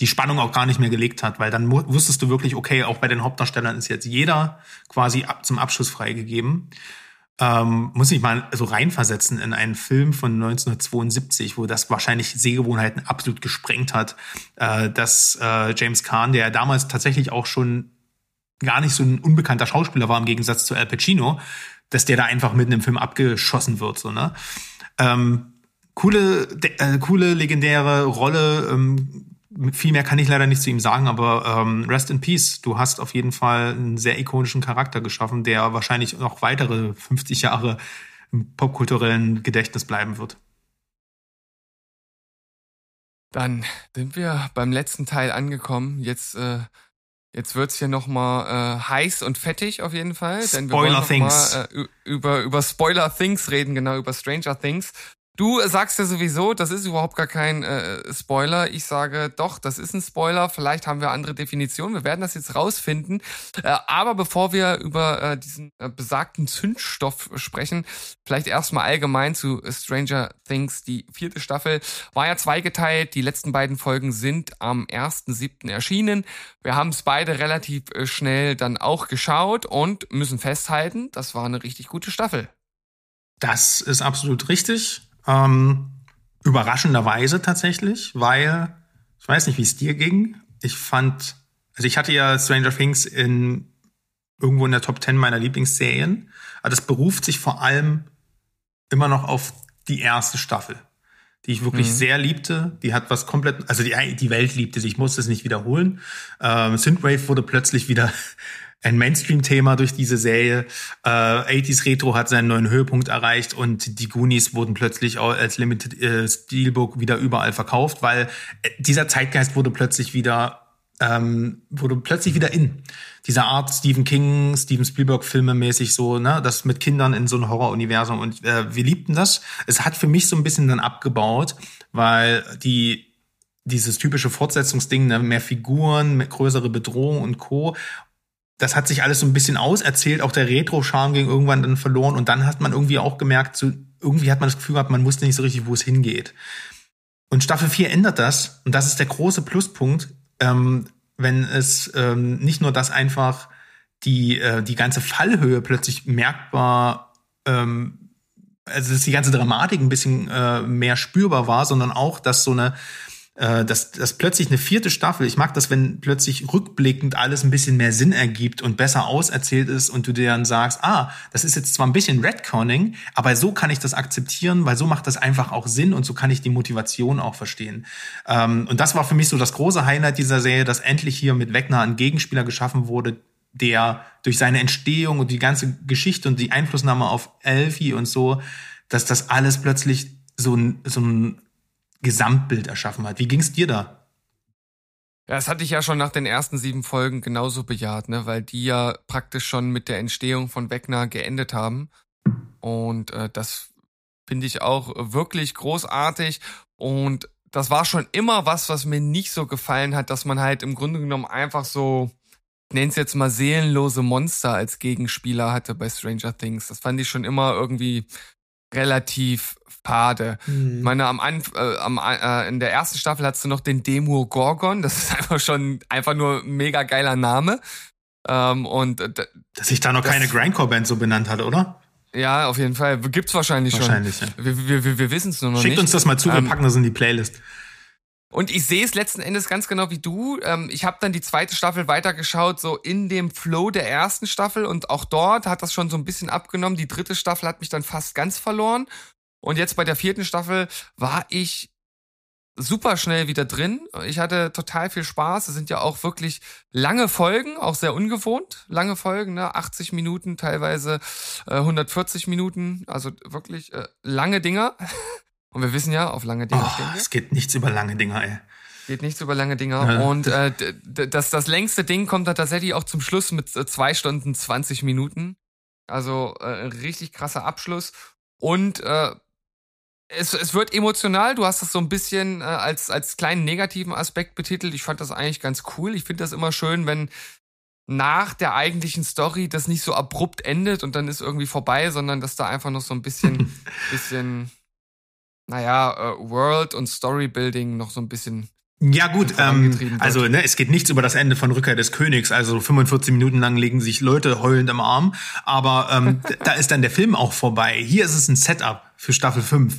die Spannung auch gar nicht mehr gelegt hat, weil dann wusstest du wirklich, okay, auch bei den Hauptdarstellern ist jetzt jeder quasi ab, zum Abschluss freigegeben. Ähm, muss ich mal so reinversetzen in einen Film von 1972, wo das wahrscheinlich Sehgewohnheiten absolut gesprengt hat, äh, dass äh, James Caan, der damals tatsächlich auch schon gar nicht so ein unbekannter Schauspieler war im Gegensatz zu Al Pacino, dass der da einfach mitten im Film abgeschossen wird, so ne. Ähm, coole, äh, coole legendäre Rolle, ähm, viel mehr kann ich leider nicht zu ihm sagen, aber ähm, Rest in Peace. Du hast auf jeden Fall einen sehr ikonischen Charakter geschaffen, der wahrscheinlich noch weitere 50 Jahre im popkulturellen Gedächtnis bleiben wird. Dann sind wir beim letzten Teil angekommen. Jetzt, äh, jetzt wird's hier nochmal äh, heiß und fettig auf jeden Fall. Denn Spoiler wir wollen Things. Mal, äh, über, über Spoiler Things reden, genau, über Stranger Things. Du sagst ja sowieso, das ist überhaupt gar kein äh, Spoiler. Ich sage doch, das ist ein Spoiler. Vielleicht haben wir andere Definitionen. Wir werden das jetzt rausfinden. Äh, aber bevor wir über äh, diesen äh, besagten Zündstoff sprechen, vielleicht erstmal allgemein zu Stranger Things. Die vierte Staffel war ja zweigeteilt. Die letzten beiden Folgen sind am 1.7. erschienen. Wir haben es beide relativ äh, schnell dann auch geschaut und müssen festhalten, das war eine richtig gute Staffel. Das ist absolut richtig. Ähm, überraschenderweise tatsächlich, weil ich weiß nicht, wie es dir ging. Ich fand, also ich hatte ja Stranger Things in irgendwo in der Top 10 meiner Lieblingsserien, aber das beruft sich vor allem immer noch auf die erste Staffel, die ich wirklich mhm. sehr liebte. Die hat was komplett, also die, die Welt liebte sie, ich musste es nicht wiederholen. Ähm, Synthwave wurde plötzlich wieder ein Mainstream-Thema durch diese Serie. Äh, 80s Retro hat seinen neuen Höhepunkt erreicht und die Goonies wurden plötzlich als Limited äh, Steelbook wieder überall verkauft, weil äh, dieser Zeitgeist wurde plötzlich wieder ähm, wurde plötzlich wieder in. Dieser Art Stephen King, Steven Spielberg Filme mäßig so, ne, das mit Kindern in so ein Horroruniversum und äh, wir liebten das. Es hat für mich so ein bisschen dann abgebaut, weil die dieses typische Fortsetzungsding, ne, mehr Figuren, mehr größere Bedrohung und Co das hat sich alles so ein bisschen auserzählt. Auch der Retro-Charme ging irgendwann dann verloren. Und dann hat man irgendwie auch gemerkt, so, irgendwie hat man das Gefühl gehabt, man wusste nicht so richtig, wo es hingeht. Und Staffel 4 ändert das. Und das ist der große Pluspunkt, ähm, wenn es ähm, nicht nur das einfach die, äh, die ganze Fallhöhe plötzlich merkbar, ähm, also dass die ganze Dramatik ein bisschen äh, mehr spürbar war, sondern auch, dass so eine äh, dass, dass plötzlich eine vierte Staffel, ich mag das, wenn plötzlich rückblickend alles ein bisschen mehr Sinn ergibt und besser auserzählt ist und du dir dann sagst, ah, das ist jetzt zwar ein bisschen Redconning, aber so kann ich das akzeptieren, weil so macht das einfach auch Sinn und so kann ich die Motivation auch verstehen. Ähm, und das war für mich so das große Highlight dieser Serie, dass endlich hier mit Wegner ein Gegenspieler geschaffen wurde, der durch seine Entstehung und die ganze Geschichte und die Einflussnahme auf Elfie und so, dass das alles plötzlich so ein, so ein Gesamtbild erschaffen hat. Wie ging's dir da? Ja, das hatte ich ja schon nach den ersten sieben Folgen genauso bejaht, ne, weil die ja praktisch schon mit der Entstehung von Wegner geendet haben. Und äh, das finde ich auch wirklich großartig. Und das war schon immer was, was mir nicht so gefallen hat, dass man halt im Grunde genommen einfach so, ich nenne es jetzt mal seelenlose Monster als Gegenspieler hatte bei Stranger Things. Das fand ich schon immer irgendwie relativ fade. Mhm. Ich meine, am, Anf äh, am äh, in der ersten Staffel hast du noch den Demo Gorgon. Das ist (laughs) einfach schon einfach nur ein mega geiler Name. Ähm, und äh, dass sich da noch keine Grindcore-Band so benannt hat, oder? Ja, auf jeden Fall. Gibt's wahrscheinlich, wahrscheinlich schon. Ja. Wir, wir, wir, wir wissen es nur noch Schickt nicht. Schickt uns das mal zu, wir ähm, packen das in die Playlist. Und ich sehe es letzten Endes ganz genau wie du. Ähm, ich habe dann die zweite Staffel weitergeschaut, so in dem Flow der ersten Staffel. Und auch dort hat das schon so ein bisschen abgenommen. Die dritte Staffel hat mich dann fast ganz verloren. Und jetzt bei der vierten Staffel war ich super schnell wieder drin. Ich hatte total viel Spaß. Es sind ja auch wirklich lange Folgen, auch sehr ungewohnt. Lange Folgen, ne? 80 Minuten, teilweise äh, 140 Minuten. Also wirklich äh, lange Dinger. (laughs) Und wir wissen ja, auf lange Dinger oh, stehen wir. Es geht nichts über lange Dinger, ey. Geht nichts über lange Dinger. Ja. Und äh, das, das längste Ding kommt dann tatsächlich auch zum Schluss mit äh, zwei Stunden 20 Minuten. Also äh, richtig krasser Abschluss. Und äh, es, es wird emotional. Du hast das so ein bisschen äh, als, als kleinen negativen Aspekt betitelt. Ich fand das eigentlich ganz cool. Ich finde das immer schön, wenn nach der eigentlichen Story das nicht so abrupt endet und dann ist irgendwie vorbei, sondern dass da einfach noch so ein bisschen, (laughs) bisschen naja, äh, World und Storybuilding noch so ein bisschen ja gut, ähm, also ne, es geht nichts über das Ende von Rückkehr des Königs. Also 45 Minuten lang legen sich Leute heulend im Arm, aber ähm, (laughs) da ist dann der Film auch vorbei. Hier ist es ein Setup für Staffel 5.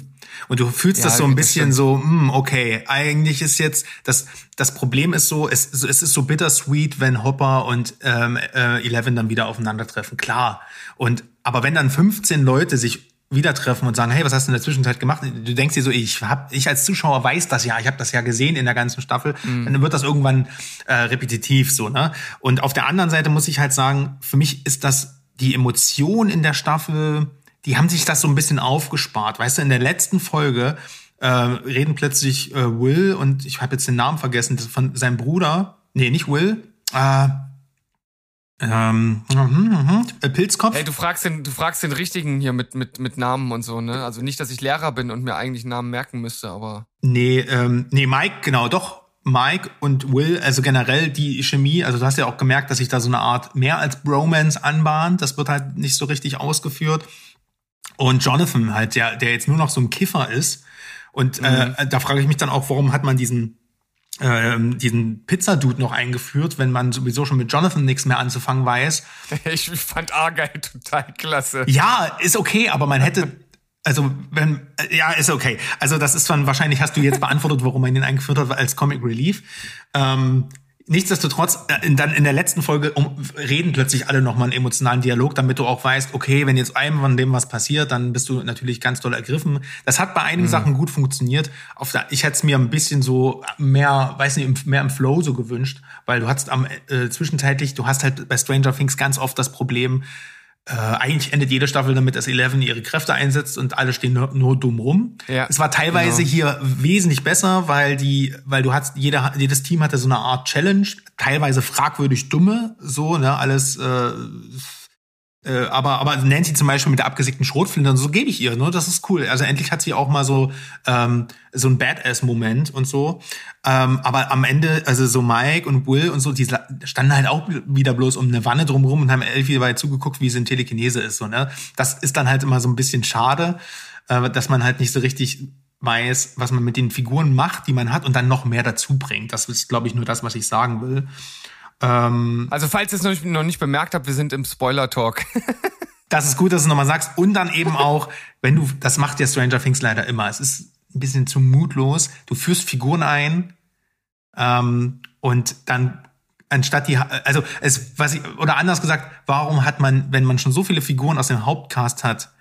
Und du fühlst ja, das so ein bisschen so, hm, okay, eigentlich ist jetzt, das, das Problem ist so, es, es ist so bittersweet, wenn Hopper und ähm, äh, Eleven dann wieder aufeinandertreffen, klar. Und aber wenn dann 15 Leute sich wieder treffen und sagen, hey, was hast du in der Zwischenzeit gemacht? Du denkst dir so, ich hab, ich als Zuschauer weiß das ja, ich habe das ja gesehen in der ganzen Staffel, mhm. dann wird das irgendwann äh, repetitiv so, ne? Und auf der anderen Seite muss ich halt sagen, für mich ist das die Emotion in der Staffel, die haben sich das so ein bisschen aufgespart, weißt du, in der letzten Folge äh, reden plötzlich äh, Will und ich habe jetzt den Namen vergessen, von seinem Bruder, nee, nicht Will, äh, ähm, mh, mh. Äh, Pilzkopf. Hey, du fragst den, du fragst den richtigen hier mit, mit, mit Namen und so, ne? Also nicht, dass ich Lehrer bin und mir eigentlich Namen merken müsste, aber. Nee, ähm, nee, Mike, genau, doch. Mike und Will, also generell die Chemie, also du hast ja auch gemerkt, dass sich da so eine Art mehr als Bromance anbahnt. Das wird halt nicht so richtig ausgeführt. Und Jonathan halt, der, der jetzt nur noch so ein Kiffer ist. Und äh, mhm. äh, da frage ich mich dann auch, warum hat man diesen ähm, diesen Pizza-Dude noch eingeführt, wenn man sowieso schon mit Jonathan nichts mehr anzufangen weiß. (laughs) Ich fand Argyle total klasse. Ja, ist okay, aber man hätte also, wenn, äh, ja, ist okay. Also, das ist dann, wahrscheinlich hast du jetzt beantwortet, warum man ihn eingeführt hat, als Comic Relief. Ähm, Nichtsdestotrotz, äh, dann in der letzten Folge um, reden plötzlich alle nochmal einen emotionalen Dialog, damit du auch weißt, okay, wenn jetzt einem von dem was passiert, dann bist du natürlich ganz doll ergriffen. Das hat bei einigen mhm. Sachen gut funktioniert. Auf der, ich hätte es mir ein bisschen so mehr, weiß nicht, mehr im Flow so gewünscht, weil du hast am äh, zwischenzeitlich, du hast halt bei Stranger Things ganz oft das Problem, äh, eigentlich endet jede Staffel damit, dass Eleven ihre Kräfte einsetzt und alle stehen nur, nur dumm rum. Ja, es war teilweise genau. hier wesentlich besser, weil die, weil du hast, jeder, jedes Team hatte so eine Art Challenge, teilweise fragwürdig dumme, so, ne, alles äh, äh, aber, aber Nancy zum Beispiel mit der abgesickten Schrotflinte, so gebe ich ihr, ne? Das ist cool. Also endlich hat sie auch mal so, ähm, so ein Badass-Moment und so. Ähm, aber am Ende, also so Mike und Will und so, die standen halt auch wieder bloß um eine Wanne drumrum und haben Elfie dabei zugeguckt, wie sie in Telekinese ist, so, ne? Das ist dann halt immer so ein bisschen schade, äh, dass man halt nicht so richtig weiß, was man mit den Figuren macht, die man hat und dann noch mehr dazu bringt. Das ist, glaube ich, nur das, was ich sagen will. Ähm, also falls ihr es noch nicht, noch nicht bemerkt habt, wir sind im Spoiler-Talk. (laughs) das ist gut, dass du nochmal sagst. Und dann eben auch, wenn du, das macht ja Stranger Things leider immer. Es ist ein bisschen zu mutlos. Du führst Figuren ein ähm, und dann anstatt die, also es, was ich, oder anders gesagt, warum hat man, wenn man schon so viele Figuren aus dem Hauptcast hat,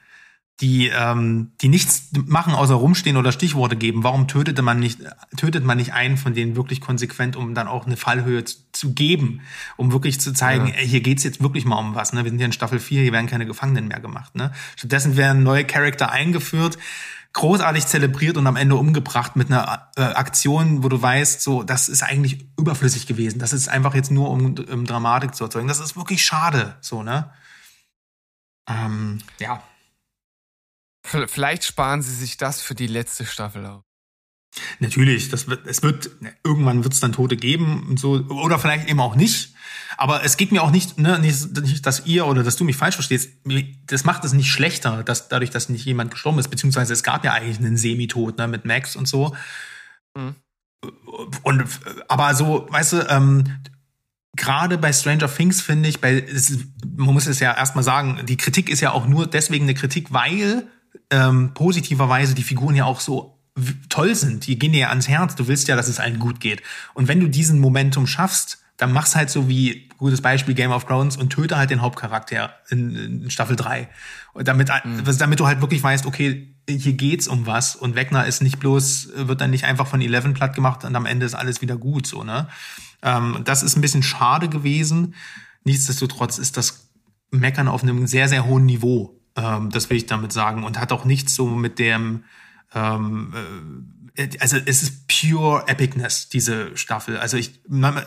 die, ähm, die nichts machen, außer rumstehen oder Stichworte geben. Warum tötete man nicht, tötet man nicht einen von denen wirklich konsequent, um dann auch eine Fallhöhe zu, zu geben, um wirklich zu zeigen, ja. ey, hier geht's jetzt wirklich mal um was. Ne? Wir sind ja in Staffel 4, hier werden keine Gefangenen mehr gemacht. Ne? Stattdessen werden neue Charakter eingeführt, großartig zelebriert und am Ende umgebracht mit einer äh, Aktion, wo du weißt, so, das ist eigentlich überflüssig gewesen. Das ist einfach jetzt nur, um, um Dramatik zu erzeugen. Das ist wirklich schade, so, ne? Ähm, ja. Vielleicht sparen sie sich das für die letzte Staffel auf. Natürlich, das wird, es wird, irgendwann wird es dann Tote geben und so, oder vielleicht eben auch nicht. Aber es geht mir auch nicht, ne, nicht, dass ihr oder dass du mich falsch verstehst. Das macht es nicht schlechter, dass dadurch, dass nicht jemand gestorben ist, beziehungsweise es gab ja eigentlich einen Semitod, ne, mit Max und so. Mhm. Und aber so, weißt du, ähm, gerade bei Stranger Things finde ich, bei, ist, man muss es ja erstmal sagen, die Kritik ist ja auch nur deswegen eine Kritik, weil ähm, positiverweise die Figuren ja auch so toll sind. Die gehen dir ja ans Herz. Du willst ja, dass es allen gut geht. Und wenn du diesen Momentum schaffst, dann mach's halt so wie gutes Beispiel Game of Thrones und töte halt den Hauptcharakter in, in Staffel 3. Und damit, mhm. damit du halt wirklich weißt, okay, hier geht's um was und Wegner ist nicht bloß, wird dann nicht einfach von Eleven platt gemacht und am Ende ist alles wieder gut, so, ne? Ähm, das ist ein bisschen schade gewesen. Nichtsdestotrotz ist das Meckern auf einem sehr, sehr hohen Niveau. Ähm, das will ich damit sagen. Und hat auch nichts so mit dem, ähm, äh, also es ist pure Epicness, diese Staffel. Also ich, man,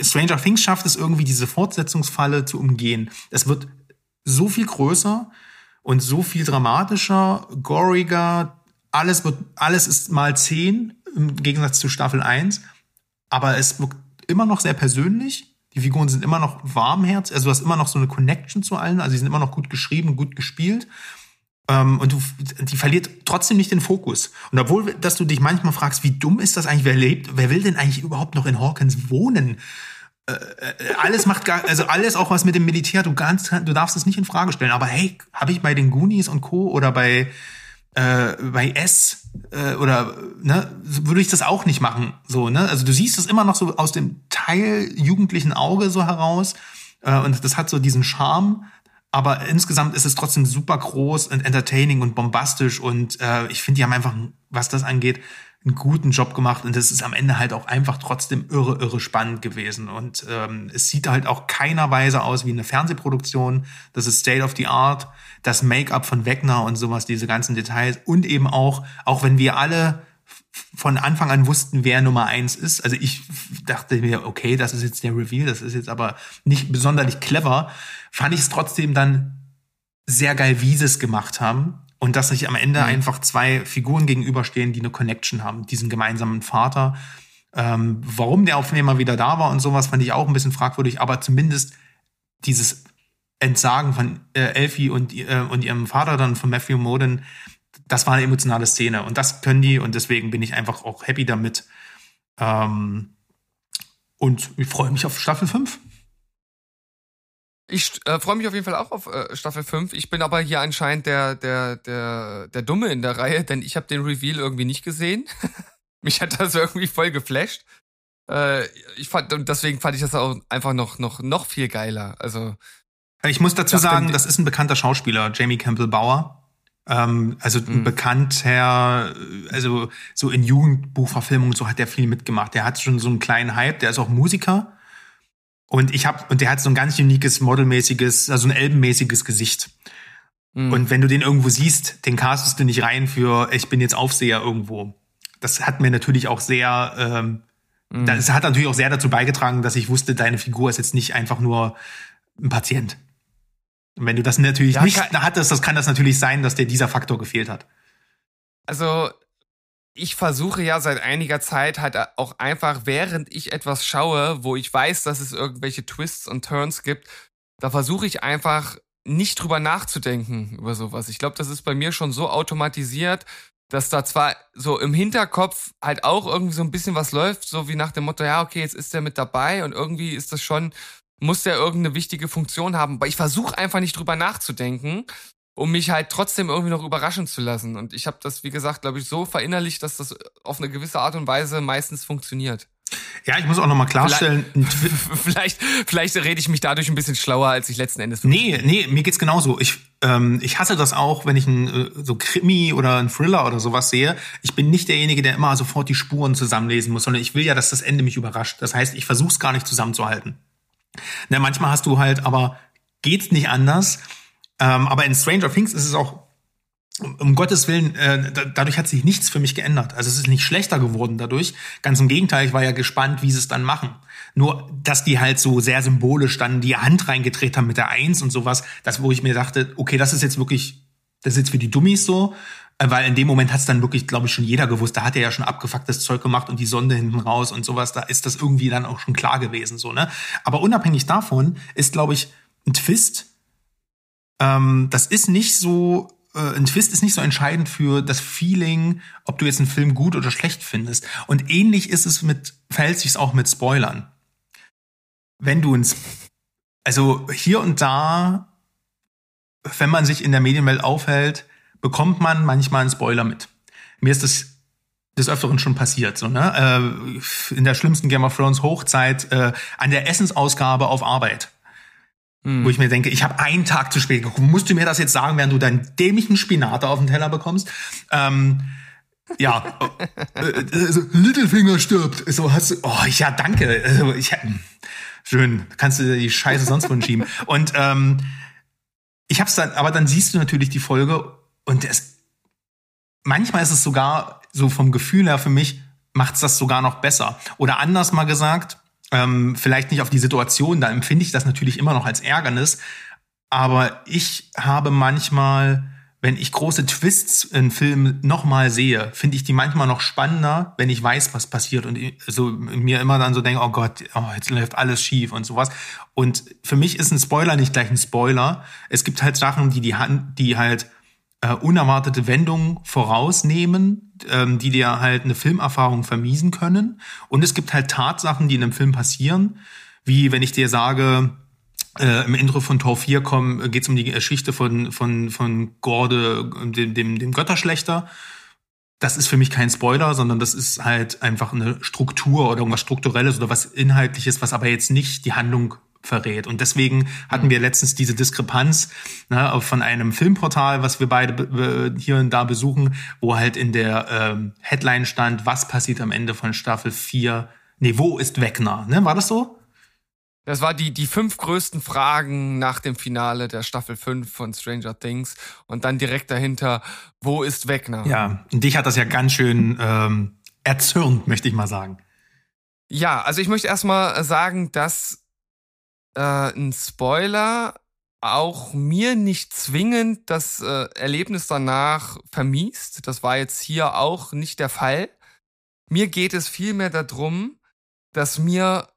Stranger Things schafft es irgendwie, diese Fortsetzungsfalle zu umgehen. Es wird so viel größer und so viel dramatischer, goriger. Alles wird, alles ist mal zehn im Gegensatz zu Staffel 1. Aber es wirkt immer noch sehr persönlich die Figuren sind immer noch warmherz, also du hast immer noch so eine Connection zu allen, also die sind immer noch gut geschrieben, gut gespielt. Ähm, und du, die verliert trotzdem nicht den Fokus. Und obwohl, dass du dich manchmal fragst, wie dumm ist das eigentlich, wer lebt, wer will denn eigentlich überhaupt noch in Hawkins wohnen? Äh, äh, alles macht gar, also alles auch was mit dem Militär, du, ganz, du darfst es nicht in Frage stellen. Aber hey, habe ich bei den Goonies und Co. oder bei äh, bei S äh, oder ne, würde ich das auch nicht machen. So, ne? Also du siehst es immer noch so aus dem Teil jugendlichen Auge so heraus. Äh, und das hat so diesen Charme. Aber insgesamt ist es trotzdem super groß und entertaining und bombastisch. Und äh, ich finde, die haben einfach, was das angeht, einen guten Job gemacht und es ist am Ende halt auch einfach trotzdem irre, irre spannend gewesen. Und ähm, es sieht halt auch keiner Weise aus wie eine Fernsehproduktion. Das ist State of the Art, das Make-up von Wegner und sowas, diese ganzen Details. Und eben auch, auch wenn wir alle von Anfang an wussten, wer Nummer eins ist. Also ich dachte mir, okay, das ist jetzt der Reveal, das ist jetzt aber nicht besonders clever. Fand ich es trotzdem dann sehr geil, wie sie es gemacht haben. Und dass sich am Ende mhm. einfach zwei Figuren gegenüberstehen, die eine Connection haben, diesen gemeinsamen Vater. Ähm, warum der Aufnehmer wieder da war und sowas, fand ich auch ein bisschen fragwürdig, aber zumindest dieses Entsagen von äh, Elfie und, äh, und ihrem Vater dann von Matthew Moden, das war eine emotionale Szene und das können die und deswegen bin ich einfach auch happy damit. Ähm, und ich freue mich auf Staffel 5. Ich äh, freue mich auf jeden Fall auch auf äh, Staffel 5. Ich bin aber hier anscheinend der, der, der, der Dumme in der Reihe, denn ich habe den Reveal irgendwie nicht gesehen. (laughs) Mich hat das irgendwie voll geflasht. Äh, ich fand, und deswegen fand ich das auch einfach noch, noch, noch viel geiler. Also. Ich muss dazu sagen, das ist ein bekannter Schauspieler, Jamie Campbell Bauer. Ähm, also ein mhm. bekannter, also so in Jugendbuchverfilmungen so hat der viel mitgemacht. Der hat schon so einen kleinen Hype, der ist auch Musiker und ich habe und der hat so ein ganz uniques, modelmäßiges, also ein elbenmäßiges Gesicht. Mhm. Und wenn du den irgendwo siehst, den castest du nicht rein für, ich bin jetzt Aufseher irgendwo. Das hat mir natürlich auch sehr, ähm, mhm. das hat natürlich auch sehr dazu beigetragen, dass ich wusste, deine Figur ist jetzt nicht einfach nur ein Patient. Und wenn du das natürlich ja, nicht hattest, das kann das natürlich sein, dass dir dieser Faktor gefehlt hat. Also ich versuche ja seit einiger Zeit halt auch einfach, während ich etwas schaue, wo ich weiß, dass es irgendwelche Twists und Turns gibt, da versuche ich einfach nicht drüber nachzudenken über sowas. Ich glaube, das ist bei mir schon so automatisiert, dass da zwar so im Hinterkopf halt auch irgendwie so ein bisschen was läuft, so wie nach dem Motto, ja, okay, jetzt ist der mit dabei und irgendwie ist das schon, muss der irgendeine wichtige Funktion haben. Aber ich versuche einfach nicht drüber nachzudenken, um mich halt trotzdem irgendwie noch überraschen zu lassen. Und ich habe das, wie gesagt, glaube ich, so verinnerlicht, dass das auf eine gewisse Art und Weise meistens funktioniert. Ja, ich muss auch nochmal klarstellen. (laughs) Vielleicht, vielleicht rede ich mich dadurch ein bisschen schlauer, als ich letzten Endes. Nee, nee, mir geht's genauso. Ich, ähm, ich hasse das auch, wenn ich ein äh, so Krimi oder ein Thriller oder sowas sehe. Ich bin nicht derjenige, der immer sofort die Spuren zusammenlesen muss, sondern ich will ja, dass das Ende mich überrascht. Das heißt, ich versuche es gar nicht zusammenzuhalten. Na, manchmal hast du halt, aber geht's nicht anders. Ähm, aber in Stranger Things ist es auch um Gottes Willen, äh, dadurch hat sich nichts für mich geändert. Also es ist nicht schlechter geworden dadurch. Ganz im Gegenteil, ich war ja gespannt, wie sie es dann machen. Nur, dass die halt so sehr symbolisch dann die Hand reingedreht haben mit der Eins und sowas, das, wo ich mir dachte, okay, das ist jetzt wirklich, das ist jetzt für die Dummies so, äh, weil in dem Moment hat es dann wirklich, glaube ich, schon jeder gewusst. Da hat er ja schon abgefucktes Zeug gemacht und die Sonde hinten raus und sowas. Da ist das irgendwie dann auch schon klar gewesen, so ne. Aber unabhängig davon ist, glaube ich, ein Twist. Ähm, das ist nicht so äh, ein Twist ist nicht so entscheidend für das Feeling, ob du jetzt einen Film gut oder schlecht findest. Und ähnlich ist es mit, verhält sich auch mit Spoilern. Wenn du ins, also hier und da, wenn man sich in der Medienwelt aufhält, bekommt man manchmal einen Spoiler mit. Mir ist das des Öfteren schon passiert. So, ne? Äh, in der schlimmsten Game of Thrones Hochzeit äh, an der Essensausgabe auf Arbeit hm. Wo ich mir denke, ich habe einen Tag zu spät geguckt. Musst du mir das jetzt sagen, während du deinen dämlichen Spinat auf den Teller bekommst? Ähm, ja, (laughs) also Littlefinger stirbt. So hast du, oh ja, danke. Also, ich, schön, kannst du die Scheiße sonst wohin schieben. (laughs) Und ähm, ich hab's dann, aber dann siehst du natürlich die Folge und es, manchmal ist es sogar so vom Gefühl her für mich, macht's das sogar noch besser. Oder anders mal gesagt, ähm, vielleicht nicht auf die Situation, da empfinde ich das natürlich immer noch als Ärgernis. Aber ich habe manchmal, wenn ich große Twists in Filmen nochmal sehe, finde ich die manchmal noch spannender, wenn ich weiß, was passiert und so mir immer dann so denke, oh Gott, oh, jetzt läuft alles schief und sowas. Und für mich ist ein Spoiler nicht gleich ein Spoiler. Es gibt halt Sachen, die die Hand, die halt äh, unerwartete Wendungen vorausnehmen, ähm, die dir halt eine Filmerfahrung vermiesen können. Und es gibt halt Tatsachen, die in einem Film passieren, wie wenn ich dir sage, äh, im Intro von Tor 4 geht es um die Geschichte von, von, von Gorde, dem, dem, dem Götterschlechter. Das ist für mich kein Spoiler, sondern das ist halt einfach eine Struktur oder irgendwas Strukturelles oder was Inhaltliches, was aber jetzt nicht die Handlung verrät. Und deswegen hatten wir letztens diese Diskrepanz ne, von einem Filmportal, was wir beide hier und da besuchen, wo halt in der ähm, Headline stand, was passiert am Ende von Staffel 4? Nee, wo ist Wegner? Ne, war das so? Das war die, die fünf größten Fragen nach dem Finale der Staffel 5 von Stranger Things. Und dann direkt dahinter, wo ist Wegner? Ja, und dich hat das ja ganz schön ähm, erzürnt, möchte ich mal sagen. Ja, also ich möchte erstmal sagen, dass äh, ein Spoiler auch mir nicht zwingend das äh, Erlebnis danach vermiest. Das war jetzt hier auch nicht der Fall. Mir geht es vielmehr darum, dass mir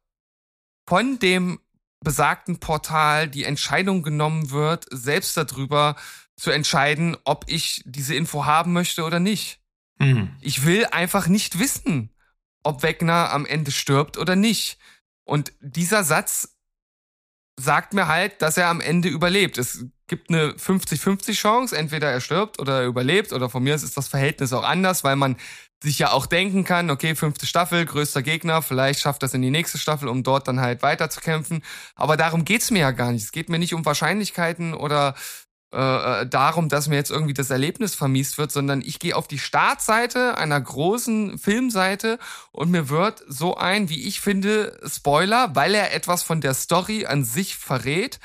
von dem besagten Portal die Entscheidung genommen wird, selbst darüber zu entscheiden, ob ich diese Info haben möchte oder nicht. Mhm. Ich will einfach nicht wissen, ob Wegner am Ende stirbt oder nicht. Und dieser Satz sagt mir halt, dass er am Ende überlebt. Es gibt eine 50-50 Chance, entweder er stirbt oder er überlebt oder von mir ist das Verhältnis auch anders, weil man sich ja auch denken kann, okay, fünfte Staffel, größter Gegner, vielleicht schafft das in die nächste Staffel, um dort dann halt weiterzukämpfen. Aber darum geht's mir ja gar nicht. Es geht mir nicht um Wahrscheinlichkeiten oder äh, äh, darum, dass mir jetzt irgendwie das Erlebnis vermiest wird, sondern ich gehe auf die Startseite einer großen Filmseite und mir wird so ein, wie ich finde, Spoiler, weil er etwas von der Story an sich verrät,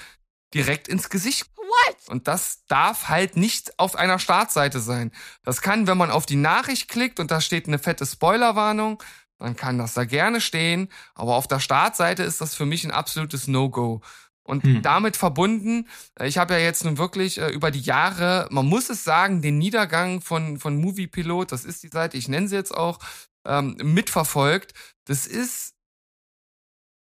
direkt ins Gesicht. What? Und das darf halt nicht auf einer Startseite sein. Das kann, wenn man auf die Nachricht klickt und da steht eine fette Spoilerwarnung, dann kann das da gerne stehen, aber auf der Startseite ist das für mich ein absolutes No-Go. Und hm. damit verbunden, äh, ich habe ja jetzt nun wirklich äh, über die Jahre, man muss es sagen, den Niedergang von, von Movie Pilot, das ist die Seite, ich nenne sie jetzt auch, ähm, mitverfolgt. Das ist,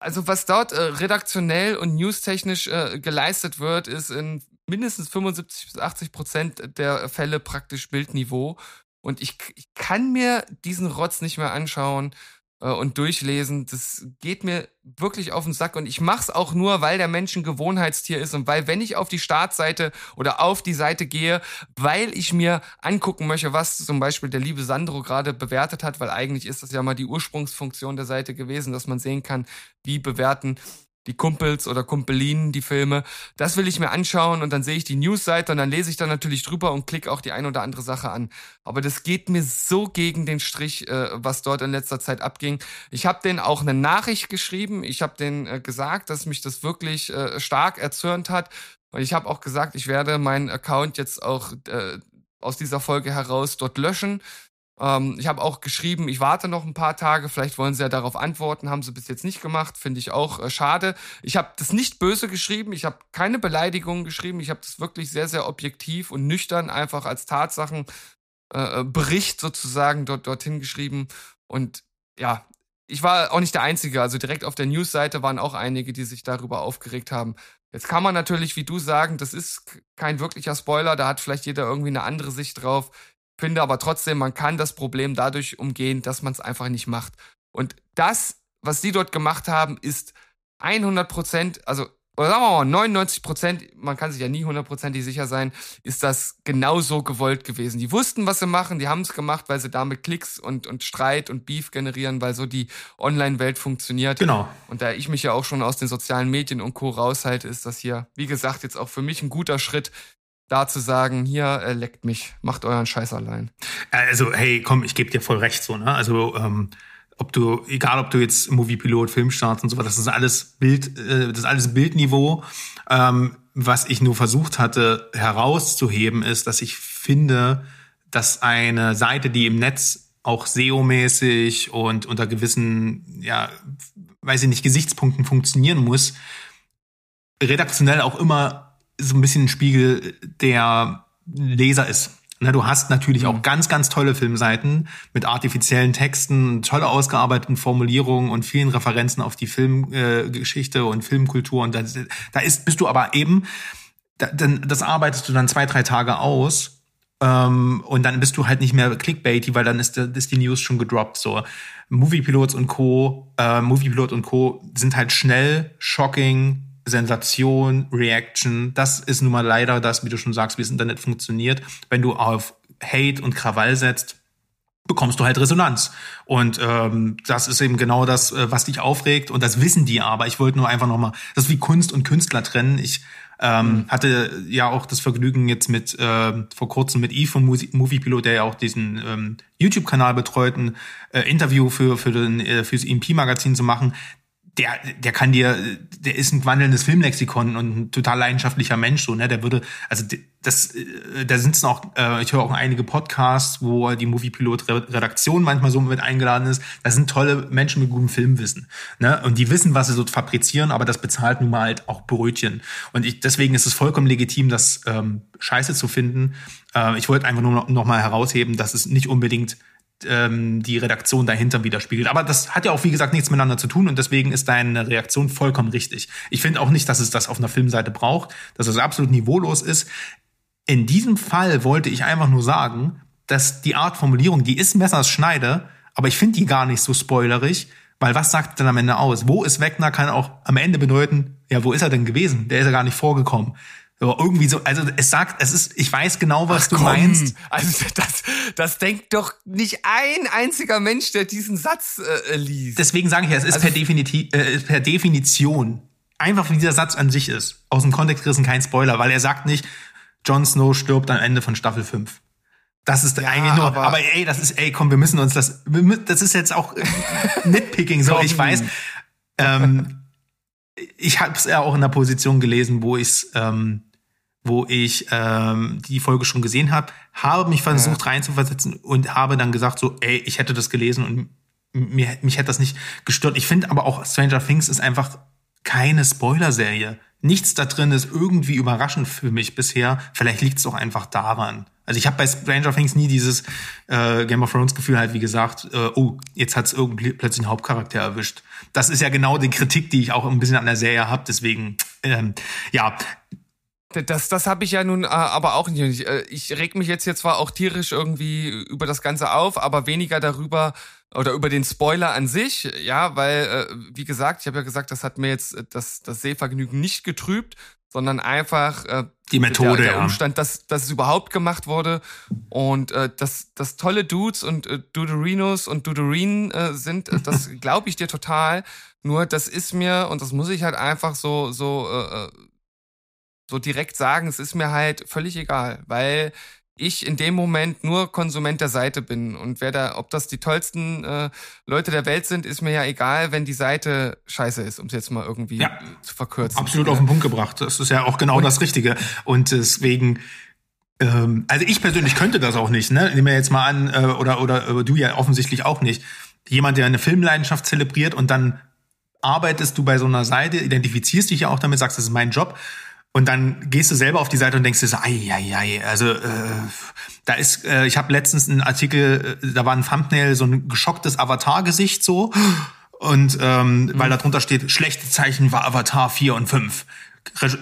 also was dort äh, redaktionell und newstechnisch äh, geleistet wird, ist in mindestens 75 bis 80 Prozent der Fälle praktisch Bildniveau. und ich, ich kann mir diesen Rotz nicht mehr anschauen und durchlesen. Das geht mir wirklich auf den Sack und ich mach's auch nur, weil der Mensch ein Gewohnheitstier ist und weil, wenn ich auf die Startseite oder auf die Seite gehe, weil ich mir angucken möchte, was zum Beispiel der liebe Sandro gerade bewertet hat, weil eigentlich ist das ja mal die Ursprungsfunktion der Seite gewesen, dass man sehen kann, wie bewerten die Kumpels oder Kumpelinen, die Filme. Das will ich mir anschauen und dann sehe ich die Newsseite und dann lese ich da natürlich drüber und klicke auch die ein oder andere Sache an. Aber das geht mir so gegen den Strich, äh, was dort in letzter Zeit abging. Ich habe denen auch eine Nachricht geschrieben. Ich habe denen äh, gesagt, dass mich das wirklich äh, stark erzürnt hat. Und ich habe auch gesagt, ich werde meinen Account jetzt auch aus dieser Folge heraus dort löschen. Ähm, ich habe auch geschrieben, ich warte noch ein paar Tage, vielleicht wollen sie ja darauf antworten, haben sie bis jetzt nicht gemacht, finde ich auch äh, schade. Ich habe das nicht böse geschrieben, ich habe keine Beleidigungen geschrieben, ich habe das wirklich sehr, sehr objektiv und nüchtern einfach als Tatsachenbericht äh, sozusagen dort dorthin geschrieben. Und ja, ich war auch nicht der Einzige, also direkt auf der Newsseite waren auch einige, die sich darüber aufgeregt haben. Jetzt kann man natürlich, wie du sagen, das ist kein wirklicher Spoiler, da hat vielleicht jeder irgendwie eine andere Sicht drauf finde aber trotzdem, man kann das Problem dadurch umgehen, dass man es einfach nicht macht. Und das, was sie dort gemacht haben, ist 100 Prozent, also oder sagen wir mal 99 Prozent, man kann sich ja nie hundertprozentig sicher sein, ist das genauso gewollt gewesen. Die wussten, was sie machen, die haben es gemacht, weil sie damit Klicks und, und Streit und Beef generieren, weil so die Online-Welt funktioniert. Genau. Und da ich mich ja auch schon aus den sozialen Medien und Co. raushalte, ist das hier, wie gesagt, jetzt auch für mich ein guter Schritt, da zu sagen, hier, äh, leckt mich, macht euren Scheiß allein. Also, hey, komm, ich gebe dir voll recht so, ne? Also, ähm, ob du, egal ob du jetzt Moviepilot, Filmstarts und so das ist alles Bild, äh, das ist alles Bildniveau. Ähm, was ich nur versucht hatte herauszuheben, ist, dass ich finde, dass eine Seite, die im Netz auch SEO-mäßig und unter gewissen, ja, weiß ich nicht, Gesichtspunkten funktionieren muss, redaktionell auch immer so ein bisschen ein Spiegel der Leser ist. Na, du hast natürlich mhm. auch ganz, ganz tolle Filmseiten mit artifiziellen Texten, tolle ausgearbeiteten Formulierungen und vielen Referenzen auf die Filmgeschichte äh, und Filmkultur. Und da, da ist, bist du aber eben, da, dann, das arbeitest du dann zwei, drei Tage aus ähm, und dann bist du halt nicht mehr clickbaity, weil dann ist, ist die News schon gedroppt. So Moviepilots und Co. Äh, Moviepilot und Co. sind halt schnell, shocking, Sensation, Reaction, das ist nun mal leider das, wie du schon sagst, wie das Internet funktioniert. Wenn du auf Hate und Krawall setzt, bekommst du halt Resonanz. Und ähm, das ist eben genau das, äh, was dich aufregt. Und das wissen die aber. Ich wollte nur einfach nochmal, das ist wie Kunst und Künstler trennen. Ich ähm, mhm. hatte ja auch das Vergnügen jetzt mit äh, vor kurzem mit Eve von Moviepilot, der ja auch diesen ähm, YouTube-Kanal betreut, ein äh, Interview für für den äh, fürs EMP-Magazin zu machen der, der kann dir, der ist ein wandelndes Filmlexikon und ein total leidenschaftlicher Mensch, so, ne, der würde, also das, äh, da sind es noch, äh, ich höre auch einige Podcasts, wo die Moviepilot-Redaktion manchmal so mit eingeladen ist. Das sind tolle Menschen mit gutem Filmwissen, ne, und die wissen, was sie so fabrizieren, aber das bezahlt nun mal halt auch Brötchen. Und ich, deswegen ist es vollkommen legitim, das ähm, Scheiße zu finden. Äh, ich wollte einfach nur noch, noch mal herausheben, dass es nicht unbedingt ähm, die Redaktion dahinter widerspiegelt. Aber das hat ja auch, wie gesagt, nichts miteinander zu tun und deswegen ist deine Reaktion vollkommen richtig. Ich finde auch nicht, dass es das auf einer Filmseite braucht, dass es absolut niveaulos ist. In diesem Fall wollte ich einfach nur sagen, dass die Art Formulierung, die ist Messers Schneide, aber ich finde die gar nicht so spoilerig, weil was sagt denn am Ende aus? Wo ist Wegner kann auch am Ende bedeuten, ja, wo ist er denn gewesen? Der ist ja gar nicht vorgekommen. Aber irgendwie so, also es sagt, es ist, ich weiß genau, was Ach, du komm. meinst. Also das, das denkt doch nicht ein einziger Mensch, der diesen Satz äh, liest. Deswegen sage ich ja, es ist also, per, Definiti äh, per Definition einfach wie dieser Satz an sich ist. Aus dem Kontext gerissen kein Spoiler, weil er sagt nicht, Jon Snow stirbt am Ende von Staffel 5. Das ist ja, eigentlich nur, aber, aber, ey, das ist, ey, komm, wir müssen uns das, das ist jetzt auch (laughs) Nitpicking, so, ich weiß. Ähm, ich habe es ja auch in der Position gelesen, wo ich ähm, wo ich ähm, die Folge schon gesehen habe, habe mich versucht ja. reinzuversetzen und habe dann gesagt so, ey, ich hätte das gelesen und mir, mich hätte das nicht gestört. Ich finde aber auch Stranger Things ist einfach keine Spoiler-Serie. Nichts da drin ist irgendwie überraschend für mich bisher. Vielleicht liegt es auch einfach daran. Also ich habe bei Stranger Things nie dieses äh, Game of Thrones Gefühl halt, wie gesagt, äh, oh, jetzt hat's irgendwie plötzlich einen Hauptcharakter erwischt. Das ist ja genau die Kritik, die ich auch ein bisschen an der Serie habe. Deswegen, ähm, ja, Das, das habe ich ja nun äh, aber auch nicht. Äh, ich reg mich jetzt hier zwar auch tierisch irgendwie über das Ganze auf, aber weniger darüber oder über den Spoiler an sich, ja, weil, äh, wie gesagt, ich habe ja gesagt, das hat mir jetzt äh, das, das Sehvergnügen nicht getrübt, sondern einfach äh, die Methode, der, der Umstand, dass, dass es überhaupt gemacht wurde und äh, dass, dass tolle Dudes und äh, Duderinos und Duderinen äh, sind, äh, das (laughs) glaube ich dir total. Nur das ist mir, und das muss ich halt einfach so, so, äh, äh, so direkt sagen, es ist mir halt völlig egal, weil ich in dem Moment nur Konsument der Seite bin. Und wer da, ob das die tollsten äh, Leute der Welt sind, ist mir ja egal, wenn die Seite scheiße ist, um es jetzt mal irgendwie ja, zu verkürzen. Absolut auf den Punkt gebracht. Das ist ja auch genau und, das Richtige. Und deswegen, ähm, also ich persönlich könnte das auch nicht, ne? Nehmen wir jetzt mal an, äh, oder, oder äh, du ja offensichtlich auch nicht. Jemand, der eine Filmleidenschaft zelebriert und dann arbeitest du bei so einer Seite, identifizierst dich ja auch damit, sagst, das ist mein Job und dann gehst du selber auf die Seite und denkst dir so, ei, ei, ei, also äh, da ist, äh, ich habe letztens einen Artikel, äh, da war ein Thumbnail, so ein geschocktes Avatar-Gesicht so. Und ähm, mhm. weil da drunter steht, schlechte Zeichen war Avatar 4 und 5.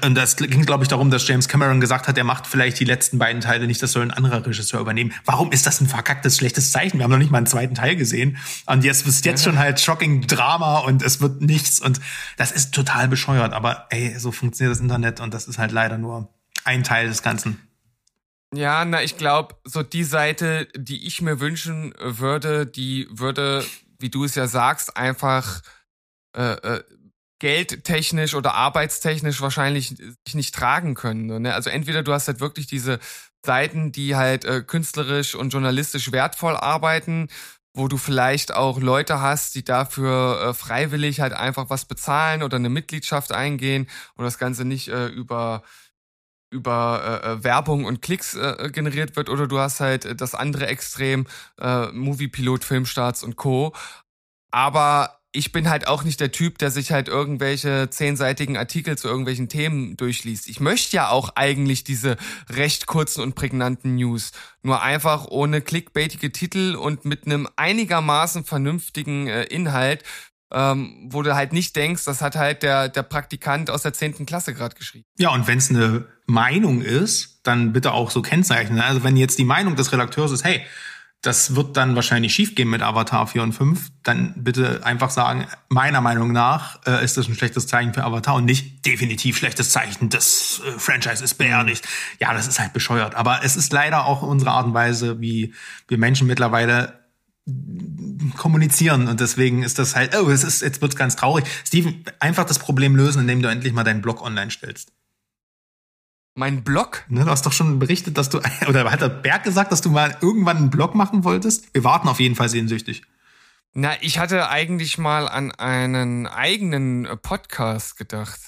Und das ging, glaube ich, darum, dass James Cameron gesagt hat, er macht vielleicht die letzten beiden Teile nicht, das soll ein anderer Regisseur übernehmen. Warum ist das ein verkacktes, schlechtes Zeichen? Wir haben noch nicht mal einen zweiten Teil gesehen. Und jetzt ist jetzt schon halt shocking Drama und es wird nichts. Und das ist total bescheuert. Aber ey, so funktioniert das Internet und das ist halt leider nur ein Teil des Ganzen. Ja, na, ich glaube, so die Seite, die ich mir wünschen würde, die würde, wie du es ja sagst, einfach äh, äh, geldtechnisch oder arbeitstechnisch wahrscheinlich sich nicht tragen können. Ne? Also entweder du hast halt wirklich diese Seiten, die halt äh, künstlerisch und journalistisch wertvoll arbeiten, wo du vielleicht auch Leute hast, die dafür äh, freiwillig halt einfach was bezahlen oder eine Mitgliedschaft eingehen und das Ganze nicht äh, über über äh, äh Werbung und Klicks äh, generiert wird oder du hast halt das andere Extrem, äh, Moviepilot, Filmstarts und Co. Aber ich bin halt auch nicht der Typ, der sich halt irgendwelche zehnseitigen Artikel zu irgendwelchen Themen durchliest. Ich möchte ja auch eigentlich diese recht kurzen und prägnanten News. Nur einfach ohne clickbaitige Titel und mit einem einigermaßen vernünftigen äh, Inhalt, ähm, wo du halt nicht denkst, das hat halt der, der Praktikant aus der zehnten Klasse gerade geschrieben. Ja, und wenn es eine Meinung ist, dann bitte auch so kennzeichnen. Also wenn jetzt die Meinung des Redakteurs ist, hey, das wird dann wahrscheinlich schiefgehen mit Avatar 4 und 5, dann bitte einfach sagen, meiner Meinung nach äh, ist das ein schlechtes Zeichen für Avatar und nicht definitiv schlechtes Zeichen, das äh, Franchise ist beerdigt. Ja, das ist halt bescheuert. Aber es ist leider auch unsere Art und Weise, wie wir Menschen mittlerweile kommunizieren und deswegen ist das halt, oh, es ist, jetzt wird's ganz traurig. Steven, einfach das Problem lösen, indem du endlich mal deinen Blog online stellst. Mein Blog? Ne, du hast doch schon berichtet, dass du, (laughs) oder hat der Berg gesagt, dass du mal irgendwann einen Blog machen wolltest? Wir warten auf jeden Fall sehnsüchtig. Na, ich hatte eigentlich mal an einen eigenen äh, Podcast gedacht.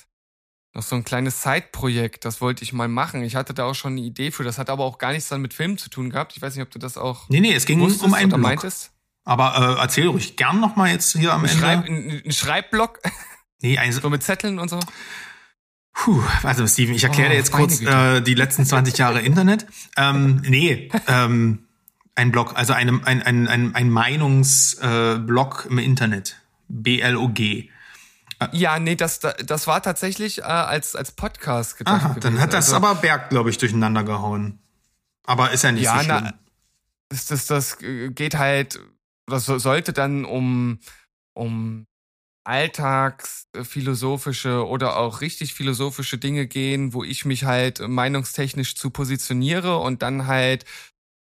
Noch so ein kleines Side-Projekt, das wollte ich mal machen. Ich hatte da auch schon eine Idee für, das hat aber auch gar nichts dann mit Filmen zu tun gehabt. Ich weiß nicht, ob du das auch. Nee, nee, es ging um einen Blog. Meintest. Aber äh, erzähl ruhig gern nochmal jetzt hier am Ende. Schreib, ein, ein Schreibblock? Nee, ein, (laughs) so mit Zetteln und so. Puh, also Steven, ich erkläre oh, dir jetzt kurz äh, die letzten 20 Jahre Internet. Ähm, nee, ähm, ein Blog, also ein, ein, ein, ein, ein Meinungsblog äh, im Internet. B-L-O-G. Ja, nee, das, das war tatsächlich äh, als, als Podcast gedacht. Aha, dann hat das also, aber Berg, glaube ich, durcheinander gehauen. Aber ist ja nicht ja, so schlimm. Na, das, das, das geht halt, das sollte dann um, um alltagsphilosophische oder auch richtig philosophische Dinge gehen, wo ich mich halt meinungstechnisch zu positioniere und dann halt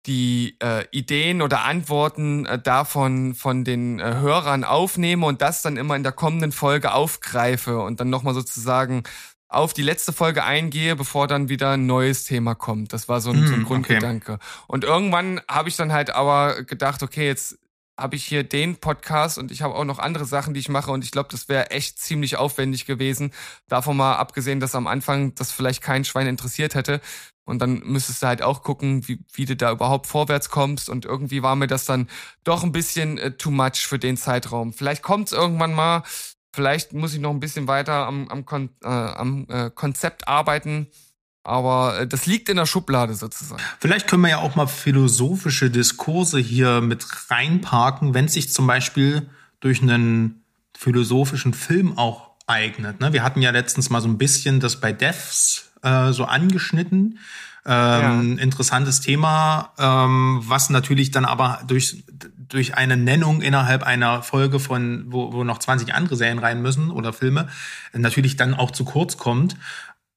die äh, Ideen oder Antworten äh, davon von den äh, Hörern aufnehme und das dann immer in der kommenden Folge aufgreife und dann nochmal sozusagen auf die letzte Folge eingehe, bevor dann wieder ein neues Thema kommt. Das war so ein, mm, so ein hm, Grundgedanke. Okay. Und irgendwann habe ich dann halt aber gedacht, okay, jetzt habe ich hier den Podcast und ich habe auch noch andere Sachen, die ich mache und ich glaube, das wäre echt ziemlich aufwendig gewesen. Davon mal abgesehen, dass am Anfang das vielleicht kein Schwein interessiert hätte. Und dann müsstest du halt auch gucken, wie, wie du da überhaupt vorwärts kommst. Und irgendwie war mir das dann doch ein bisschen äh, too much für den Zeitraum. Vielleicht kommt es irgendwann mal. Vielleicht muss ich noch ein bisschen weiter am, am, Kon äh, am äh, Konzept arbeiten. Aber äh, das liegt in der Schublade sozusagen. Vielleicht können wir ja auch mal philosophische Diskurse hier mit reinparken, wenn es sich zum Beispiel durch einen philosophischen Film auch eignet. Ne? Wir hatten ja letztens mal so ein bisschen das bei Devs äh, so angeschnitten. Ähm, ja. Interessantes Thema, ähm, was natürlich dann aber durch, durch eine Nennung innerhalb einer Folge von, wo, wo noch 20 andere Serien rein müssen oder Filme, natürlich dann auch zu kurz kommt.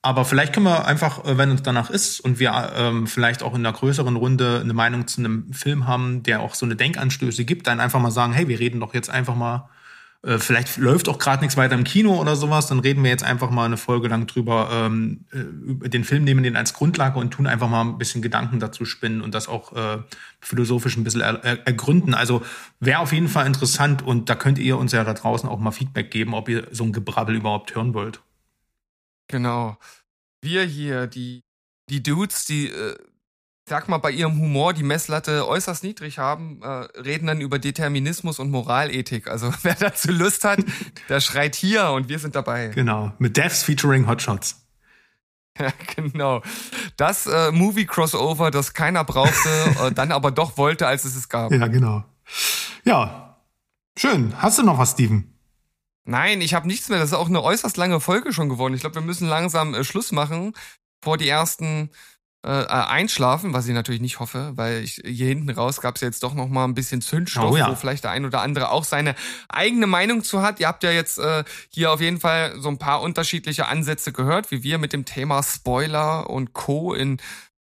Aber vielleicht können wir einfach, äh, wenn uns danach ist und wir ähm, vielleicht auch in einer größeren Runde eine Meinung zu einem Film haben, der auch so eine Denkanstöße gibt, dann einfach mal sagen, hey, wir reden doch jetzt einfach mal äh, vielleicht läuft auch gerade nichts weiter im Kino oder sowas, dann reden wir jetzt einfach mal eine Folge lang drüber, ähm, äh, über den Film nehmen den als Grundlage und tun einfach mal ein bisschen Gedanken dazu spinnen und das auch äh, philosophisch ein bisschen er, er, ergründen. Also wäre auf jeden Fall interessant und da könnt ihr uns ja da draußen auch mal Feedback geben, ob ihr so ein Gebrabbel überhaupt hören wollt. Genau. Wir hier, die, die Dudes, die äh, sag mal, bei ihrem Humor die Messlatte äußerst niedrig haben, äh, reden dann über Determinismus und Moralethik. Also (laughs) wer dazu Lust hat, der schreit hier und wir sind dabei. Genau, mit Devs featuring Hotshots. (laughs) Ja, genau. Das äh, Movie-Crossover, das keiner brauchte, äh, dann aber doch wollte, als es es gab. Ja, genau. Ja, schön. Hast du noch was, Steven? Nein, ich habe nichts mehr. Das ist auch eine äußerst lange Folge schon geworden. Ich glaube, wir müssen langsam äh, Schluss machen, vor die ersten äh, äh, einschlafen, was ich natürlich nicht hoffe, weil ich, hier hinten raus gab es jetzt doch noch mal ein bisschen Zündstoff, oh, ja. wo vielleicht der ein oder andere auch seine eigene Meinung zu hat. Ihr habt ja jetzt äh, hier auf jeden Fall so ein paar unterschiedliche Ansätze gehört, wie wir mit dem Thema Spoiler und Co. in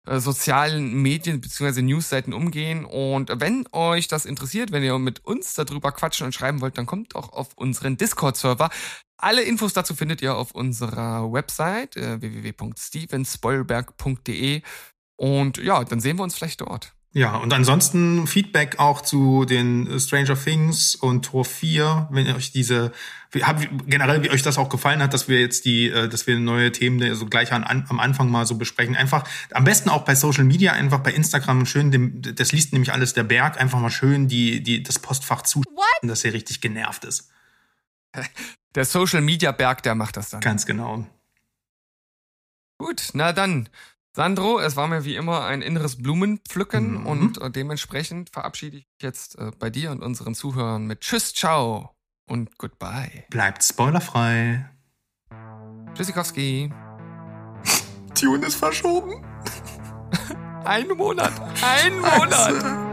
sozialen Medien bzw. Newsseiten umgehen. Und wenn euch das interessiert, wenn ihr mit uns darüber quatschen und schreiben wollt, dann kommt doch auf unseren Discord-Server. Alle Infos dazu findet ihr auf unserer Website äh, www.stevenspoilberg.de und ja, dann sehen wir uns vielleicht dort. Ja, und ansonsten Feedback auch zu den Stranger Things und Tor 4, wenn ihr euch diese, hab, generell wie euch das auch gefallen hat, dass wir jetzt die, äh, dass wir neue Themen so gleich an, am Anfang mal so besprechen. Einfach, am besten auch bei Social Media, einfach bei Instagram schön, dem, das liest nämlich alles der Berg, einfach mal schön die, die, das Postfach zu, dass er richtig genervt ist. (laughs) Der Social Media Berg, der macht das dann. Ganz genau. Gut, na dann. Sandro, es war mir wie immer ein inneres Blumenpflücken mhm. und äh, dementsprechend verabschiede ich mich jetzt äh, bei dir und unseren Zuhörern mit Tschüss, ciao und goodbye. Bleibt spoilerfrei. Tschüssikowski. (laughs) Tune ist verschoben. (laughs) ein Monat. Ein Monat.